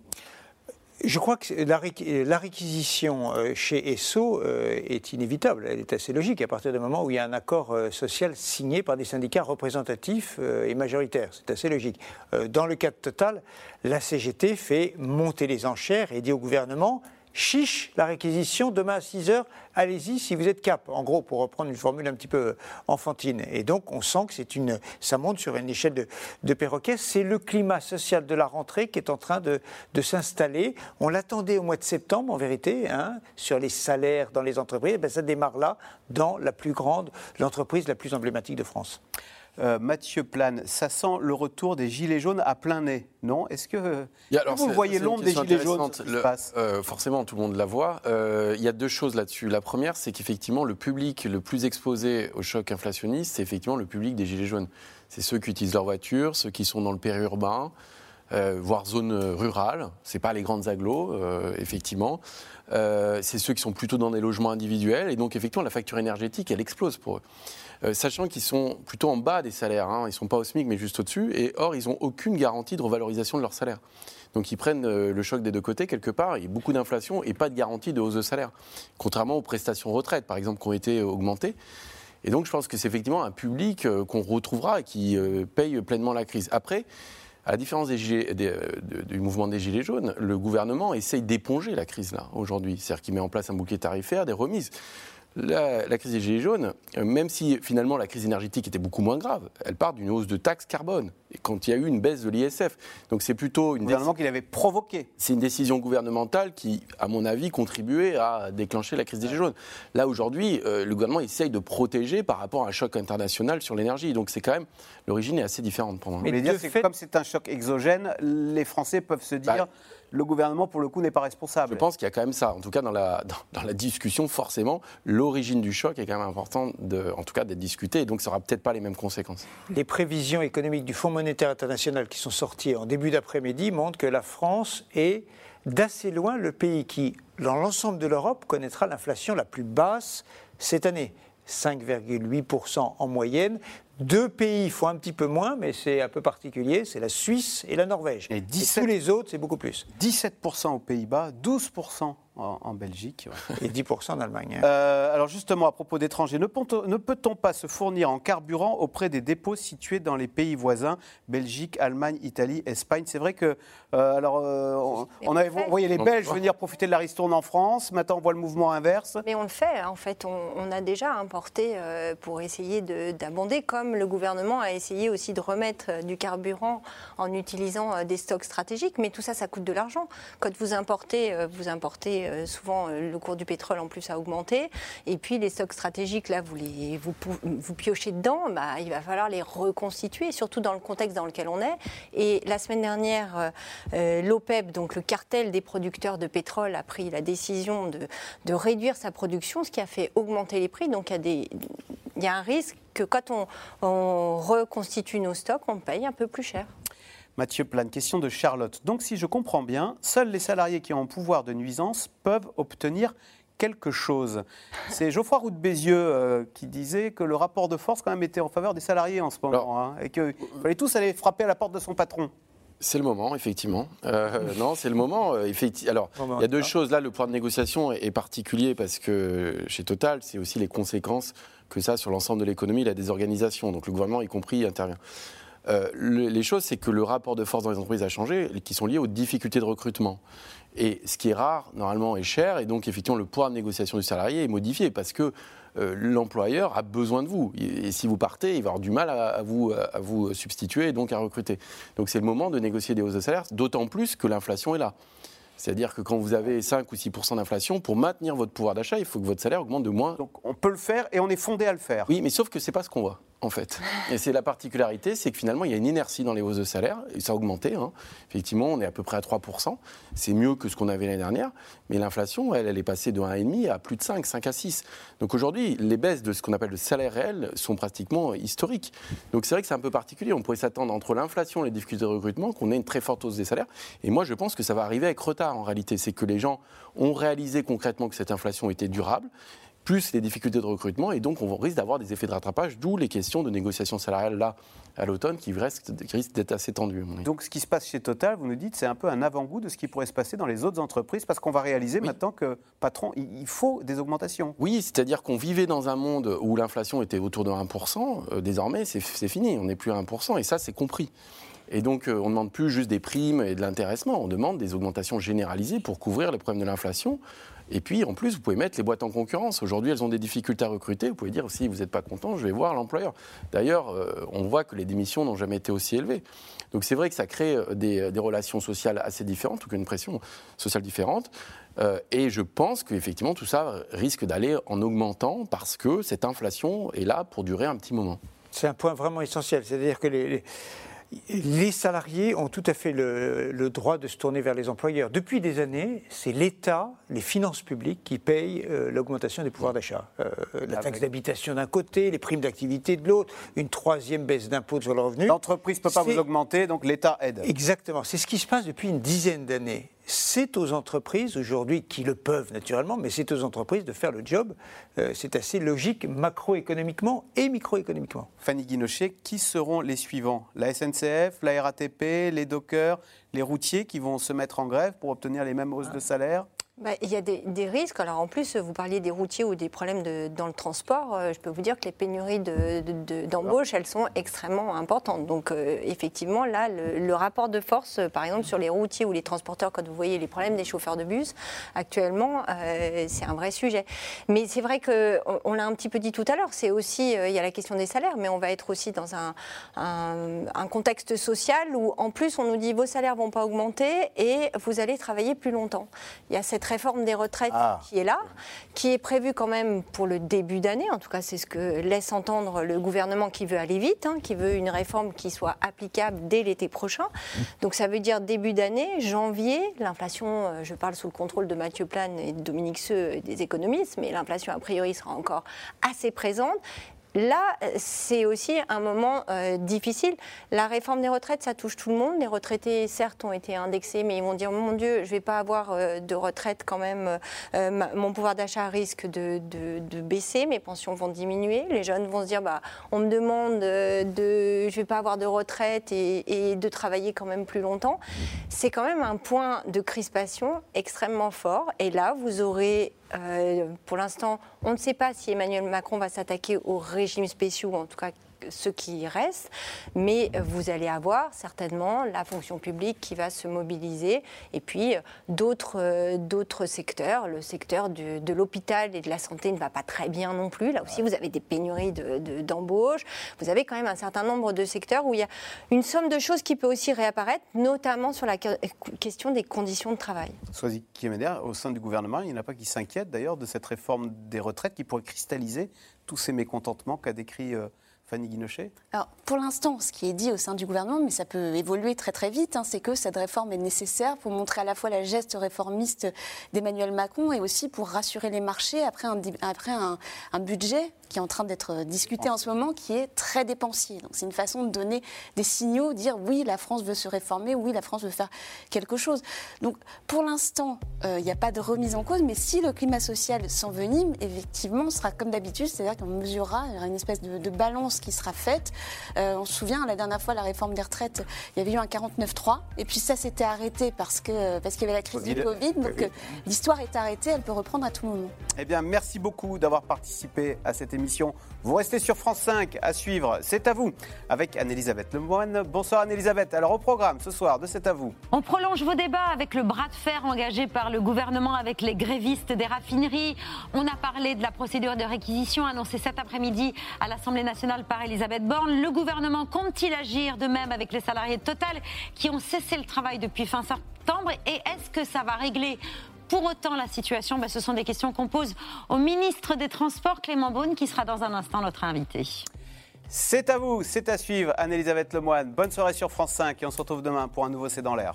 Je crois que la, réquisition euh, chez ESSO euh, est inévitable, elle est assez logique à partir du moment où il y a un accord euh, social signé par des syndicats représentatifs et majoritaires. C'est assez logique. Dans le cas de Total, la CGT fait monter les enchères et dit au gouvernement chiche la réquisition, demain à 6 heures, allez-y si vous êtes cap. En gros, pour reprendre une formule un petit peu enfantine. Et donc, on sent que c'est une, ça monte sur une échelle de, de perroquet. C'est le climat social de la rentrée qui est en train de, de s'installer. On l'attendait au mois de septembre, en vérité, hein, sur les salaires dans les entreprises. Ben, ça démarre là, dans la plus grande, l'entreprise la plus emblématique de France. Euh, Mathieu Plane, ça sent le retour des Gilets jaunes à plein nez, non? Est-ce que, vous voyez l'ombre des Gilets jaunes euh, Forcément, tout le monde la voit. Euh, il y a deux choses là-dessus. La première, c'est qu'effectivement, le public le plus exposé au choc inflationniste, c'est effectivement le public des Gilets jaunes. C'est ceux qui utilisent leur voiture, ceux qui sont dans le périurbain, voire zone rurale. C'est pas les grandes agglos, effectivement. c'est ceux qui sont plutôt dans des logements individuels. Et donc, effectivement, la facture énergétique, elle explose pour eux. Euh, sachant qu'ils sont plutôt en bas des salaires. Hein. Ils ne sont pas au SMIC, mais juste au-dessus. Et or, ils n'ont aucune garantie de revalorisation de leur salaire. Donc ils prennent euh, le choc des deux côtés quelque part. A beaucoup d'inflation et pas de garantie de hausse de salaire. Contrairement aux prestations retraite, par exemple, qui ont été augmentées. Et donc je pense que c'est effectivement un public euh, qu'on retrouvera et qui paye pleinement la crise. Après, à la différence du mouvement des Gilets jaunes, le gouvernement essaye d'éponger la crise là aujourd'hui. C'est-à-dire qu'il met en place un bouquet tarifaire, des remises la, crise des Gilets jaunes, euh, même si finalement la crise énergétique était beaucoup moins grave, elle part d'une hausse de taxes carbone. Et quand il y a eu une baisse de l'ISF. Donc c'est plutôt une. gouvernement qu'il avait provoqué. C'est une décision gouvernementale qui, à mon avis, contribuait à déclencher la crise des Gilets jaunes. Là, aujourd'hui, euh, le gouvernement essaye de protéger par rapport à un choc international sur l'énergie. Donc c'est quand même. L'origine est assez différente pour moi. Mais, comme c'est un choc exogène, les Français peuvent se dire. Bah, le gouvernement, pour le coup, n'est pas responsable. Je pense qu'il y a quand même ça. En tout cas, dans la, dans, la discussion, forcément, l'origine du choc est quand même importante, de, en tout cas, d'être discutée. Et donc, ça n'aura peut-être pas les mêmes conséquences. Les prévisions économiques du Fonds monétaire international qui sont sorties en début d'après-midi montrent que la France est d'assez loin le pays qui, dans l'ensemble de l'Europe, connaîtra l'inflation la plus basse cette année. 5,8% en moyenne. Deux pays font un petit peu moins, mais c'est un peu particulier, c'est la Suisse et la Norvège. Et, tous les autres, c'est beaucoup plus. 17% aux Pays-Bas, 12% en, Belgique. Et 10% en Allemagne. Hein. Euh, alors justement, à propos d'étrangers, ne peut-on pas se fournir en carburant auprès des dépôts situés dans les pays voisins, Belgique, Allemagne, Italie, Espagne? C'est vrai que, euh, alors, euh, on, avait voyé les Belges venir profiter de la ristourne en France, maintenant on voit le mouvement inverse. Mais on le fait, en fait, on, a déjà importé pour essayer d'abonder, comme le gouvernement a essayé aussi de remettre du carburant en utilisant des stocks stratégiques, mais tout ça, ça coûte de l'argent. Quand vous importez, vous importez euh, souvent, euh, le cours du pétrole en plus a augmenté. Et puis les stocks stratégiques, là, vous, les, vous, piochez dedans, bah, il va falloir les reconstituer, surtout dans le contexte dans lequel on est. Et la semaine dernière, euh, l'OPEP, donc le cartel des producteurs de pétrole, a pris la décision de, de réduire sa production, ce qui a fait augmenter les prix. Donc il y a, des, il y a un risque que quand on, on reconstitue nos stocks, on paye un peu plus cher. Mathieu Plane, question de Charlotte. Donc, si je comprends bien, seuls les salariés qui ont un pouvoir de nuisance peuvent obtenir quelque chose. C'est Geoffroy Roux de Bézieux euh, qui disait que le rapport de force quand même était en faveur des salariés en ce moment hein, et qu'il fallait tous aller frapper à la porte de son patron. C'est le moment, effectivement. Euh, non, c'est le moment. Euh, Alors, il y a deux choses. Là, le point de négociation est particulier parce que chez Total, c'est aussi les conséquences que ça sur l'ensemble de l'économie, la désorganisation. Donc, le gouvernement, y compris, intervient. Euh, les choses, c'est que le rapport de force dans les entreprises a changé, qui sont liées aux difficultés de recrutement. Et ce qui est rare, normalement, est cher, et donc effectivement, le poids de négociation du salarié est modifié parce que euh, l'employeur a besoin de vous. Et, si vous partez, il va avoir du mal à, vous, à vous substituer et donc à recruter. Donc c'est le moment de négocier des hausses de salaire, d'autant plus que l'inflation est là. C'est-à-dire que quand vous avez 5 ou 6% d'inflation, pour maintenir votre pouvoir d'achat, il faut que votre salaire augmente de moins. Donc on peut le faire et on est fondé à le faire. Oui, mais sauf que ce n'est pas ce qu'on voit en fait. Et c'est la particularité, c'est que finalement, il y a une inertie dans les hausses de salaire, et ça a augmenté. Hein. Effectivement, on est à peu près à 3%. C'est mieux que ce qu'on avait l'année dernière, mais l'inflation, elle, elle est passée de 1,5 à plus de 5, 5 à 6. Donc aujourd'hui, les baisses de ce qu'on appelle le salaire réel sont pratiquement historiques. Donc c'est vrai que c'est un peu particulier. On pourrait s'attendre entre l'inflation et les difficultés de recrutement qu'on ait une très forte hausse des salaires. Et moi, je pense que ça va arriver avec retard en réalité. C'est que les gens ont réalisé concrètement que cette inflation était durable plus les difficultés de recrutement, et donc on risque d'avoir des effets de rattrapage, d'où les questions de négociation salariale là à l'automne qui risquent, d'être assez tendues. Donc ce qui se passe chez Total, vous nous dites, c'est un peu un avant-goût de ce qui pourrait se passer dans les autres entreprises, parce qu'on va réaliser maintenant que, patron, il faut des augmentations. Oui, c'est-à-dire qu'on vivait dans un monde où l'inflation était autour de 1%, euh, désormais c'est fini, on n'est plus à 1%, et ça c'est compris. Et donc, on ne demande plus juste des primes et de l'intéressement, on demande des augmentations généralisées pour couvrir les problèmes de l'inflation. Et puis, en plus, vous pouvez mettre les boîtes en concurrence. Aujourd'hui, elles ont des difficultés à recruter. Vous pouvez dire, si vous n'êtes pas content, je vais voir l'employeur. D'ailleurs, on voit que les démissions n'ont jamais été aussi élevées. Donc, c'est vrai que ça crée des, des relations sociales assez différentes, ou une pression sociale différente. Euh, et je pense qu'effectivement, tout ça risque d'aller en augmentant parce que cette inflation est là pour durer un petit moment. C'est un point vraiment essentiel. C'est-à-dire que les salariés ont tout à fait le, droit de se tourner vers les employeurs. Depuis des années, c'est l'État, les finances publiques qui payent euh, l'augmentation des pouvoirs d'achat. Euh, la taxe d'habitation d'un côté, les primes d'activité de l'autre, une troisième baisse d'impôts sur le revenu. L'entreprise ne peut pas vous augmenter, donc l'État aide. Exactement. C'est ce qui se passe depuis une dizaine d'années c'est aux entreprises aujourd'hui qui le peuvent naturellement, mais c'est aux entreprises de faire le job. Euh, c'est assez logique macroéconomiquement et microéconomiquement. Fanny Guinochet, qui seront les suivants? La SNCF, la RATP, les dockers, les routiers qui vont se mettre en grève pour obtenir les mêmes hausses de salaire? Bah, il y a des, risques. Alors en plus, vous parliez des routiers ou des problèmes dans le transport. Euh, je peux vous dire que les pénuries d'embauche, de, elles sont extrêmement importantes. Donc euh, effectivement, là, le, rapport de force, euh, par exemple sur les routiers ou les transporteurs, quand vous voyez les problèmes des chauffeurs de bus, actuellement, c'est un vrai sujet. Mais c'est vrai qu'on on, l'a un petit peu dit tout à l'heure. C'est aussi, il y a la question des salaires, mais on va être aussi dans un, contexte social où en plus on nous dit vos salaires vont pas augmenter et vous allez travailler plus longtemps. Il y a cette réforme des retraites ah. qui est là, qui est prévue quand même pour le début d'année. En tout cas, c'est ce que laisse entendre le gouvernement qui veut aller vite, hein, qui veut une réforme qui soit applicable dès l'été prochain. Donc ça veut dire début d'année, janvier, l'inflation, euh, je parle sous le contrôle de Mathieu Plane et de Dominique Seux, des économistes, mais l'inflation a priori sera encore assez présente. Là, c'est aussi un moment euh, difficile. La réforme des retraites, ça touche tout le monde. Les retraités, certes, ont été indexés, mais ils vont dire mon Dieu, je ne vais pas avoir euh, de retraite quand même. Euh, mon pouvoir d'achat risque de, baisser, mes pensions vont diminuer. Les jeunes vont se dire bah, on me demande de, je ne vais pas avoir de retraite et, et de travailler quand même plus longtemps. C'est quand même un point de crispation extrêmement fort. Et là, vous aurez euh, pour l'instant, on ne sait pas si Emmanuel Macron va s'attaquer aux régimes spéciaux, en tout cas ceux qui restent, mais vous allez avoir certainement la fonction publique qui va se mobiliser et puis euh, d'autres euh, d'autres secteurs. Le secteur de, l'hôpital et de la santé ne va pas très bien non plus. Là aussi, vous avez des pénuries d'embauche. De, vous avez quand même un certain nombre de secteurs où il y a une somme de choses qui peut aussi réapparaître, notamment sur la question des conditions de travail. Sois-y, au sein du gouvernement, il n'y en a pas qui s'inquiètent d'ailleurs de cette réforme des retraites qui pourrait cristalliser tous ces mécontentements qu'a décrit euh, Fanny Guinochet pour l'instant, ce qui est dit au sein du gouvernement, mais ça peut évoluer très très vite, hein, c'est que cette réforme est nécessaire pour montrer à la fois la geste réformiste d'Emmanuel Macron et aussi pour rassurer les marchés après un budget qui est en train d'être discuté en ce moment, qui est très dépensier. Donc c'est une façon de donner des signaux, dire oui, la France veut se réformer, oui, la France veut faire quelque chose. Donc pour l'instant, euh, il n'y a pas de remise en cause, mais si le climat social s'envenime, effectivement, ce sera comme d'habitude, c'est-à-dire qu'on mesurera, il y aura une espèce de, balance qui sera faite. Euh, on se souvient, la dernière fois, la réforme des retraites, il y avait eu un 49-3, et puis ça s'était arrêté parce qu'il parce qu'il y avait la crise du Covid, donc euh, l'histoire est arrêtée, elle peut reprendre à tout moment. Eh bien, merci beaucoup d'avoir participé à cette émission vous restez sur France 5 à suivre. C'est à vous avec Anne-Elisabeth Lemoine. Bonsoir Anne-Elisabeth. Alors au programme ce soir de C'est à vous. On prolonge vos débats avec le bras de fer engagé par le gouvernement avec les grévistes des raffineries. On a parlé de la procédure de réquisition annoncée cet après-midi à l'Assemblée nationale par Elisabeth Borne. Le gouvernement compte-t-il agir de même avec les salariés de Total qui ont cessé le travail depuis fin septembre? Et est-ce que ça va régler pour autant, la situation, bah, ce sont des questions qu'on pose au ministre des Transports, Clément Beaune, qui sera dans un instant notre invité. C'est à vous, c'est à suivre, Anne-Elisabeth Lemoine. Bonne soirée sur France 5 et on se retrouve demain pour un nouveau C'est dans l'air.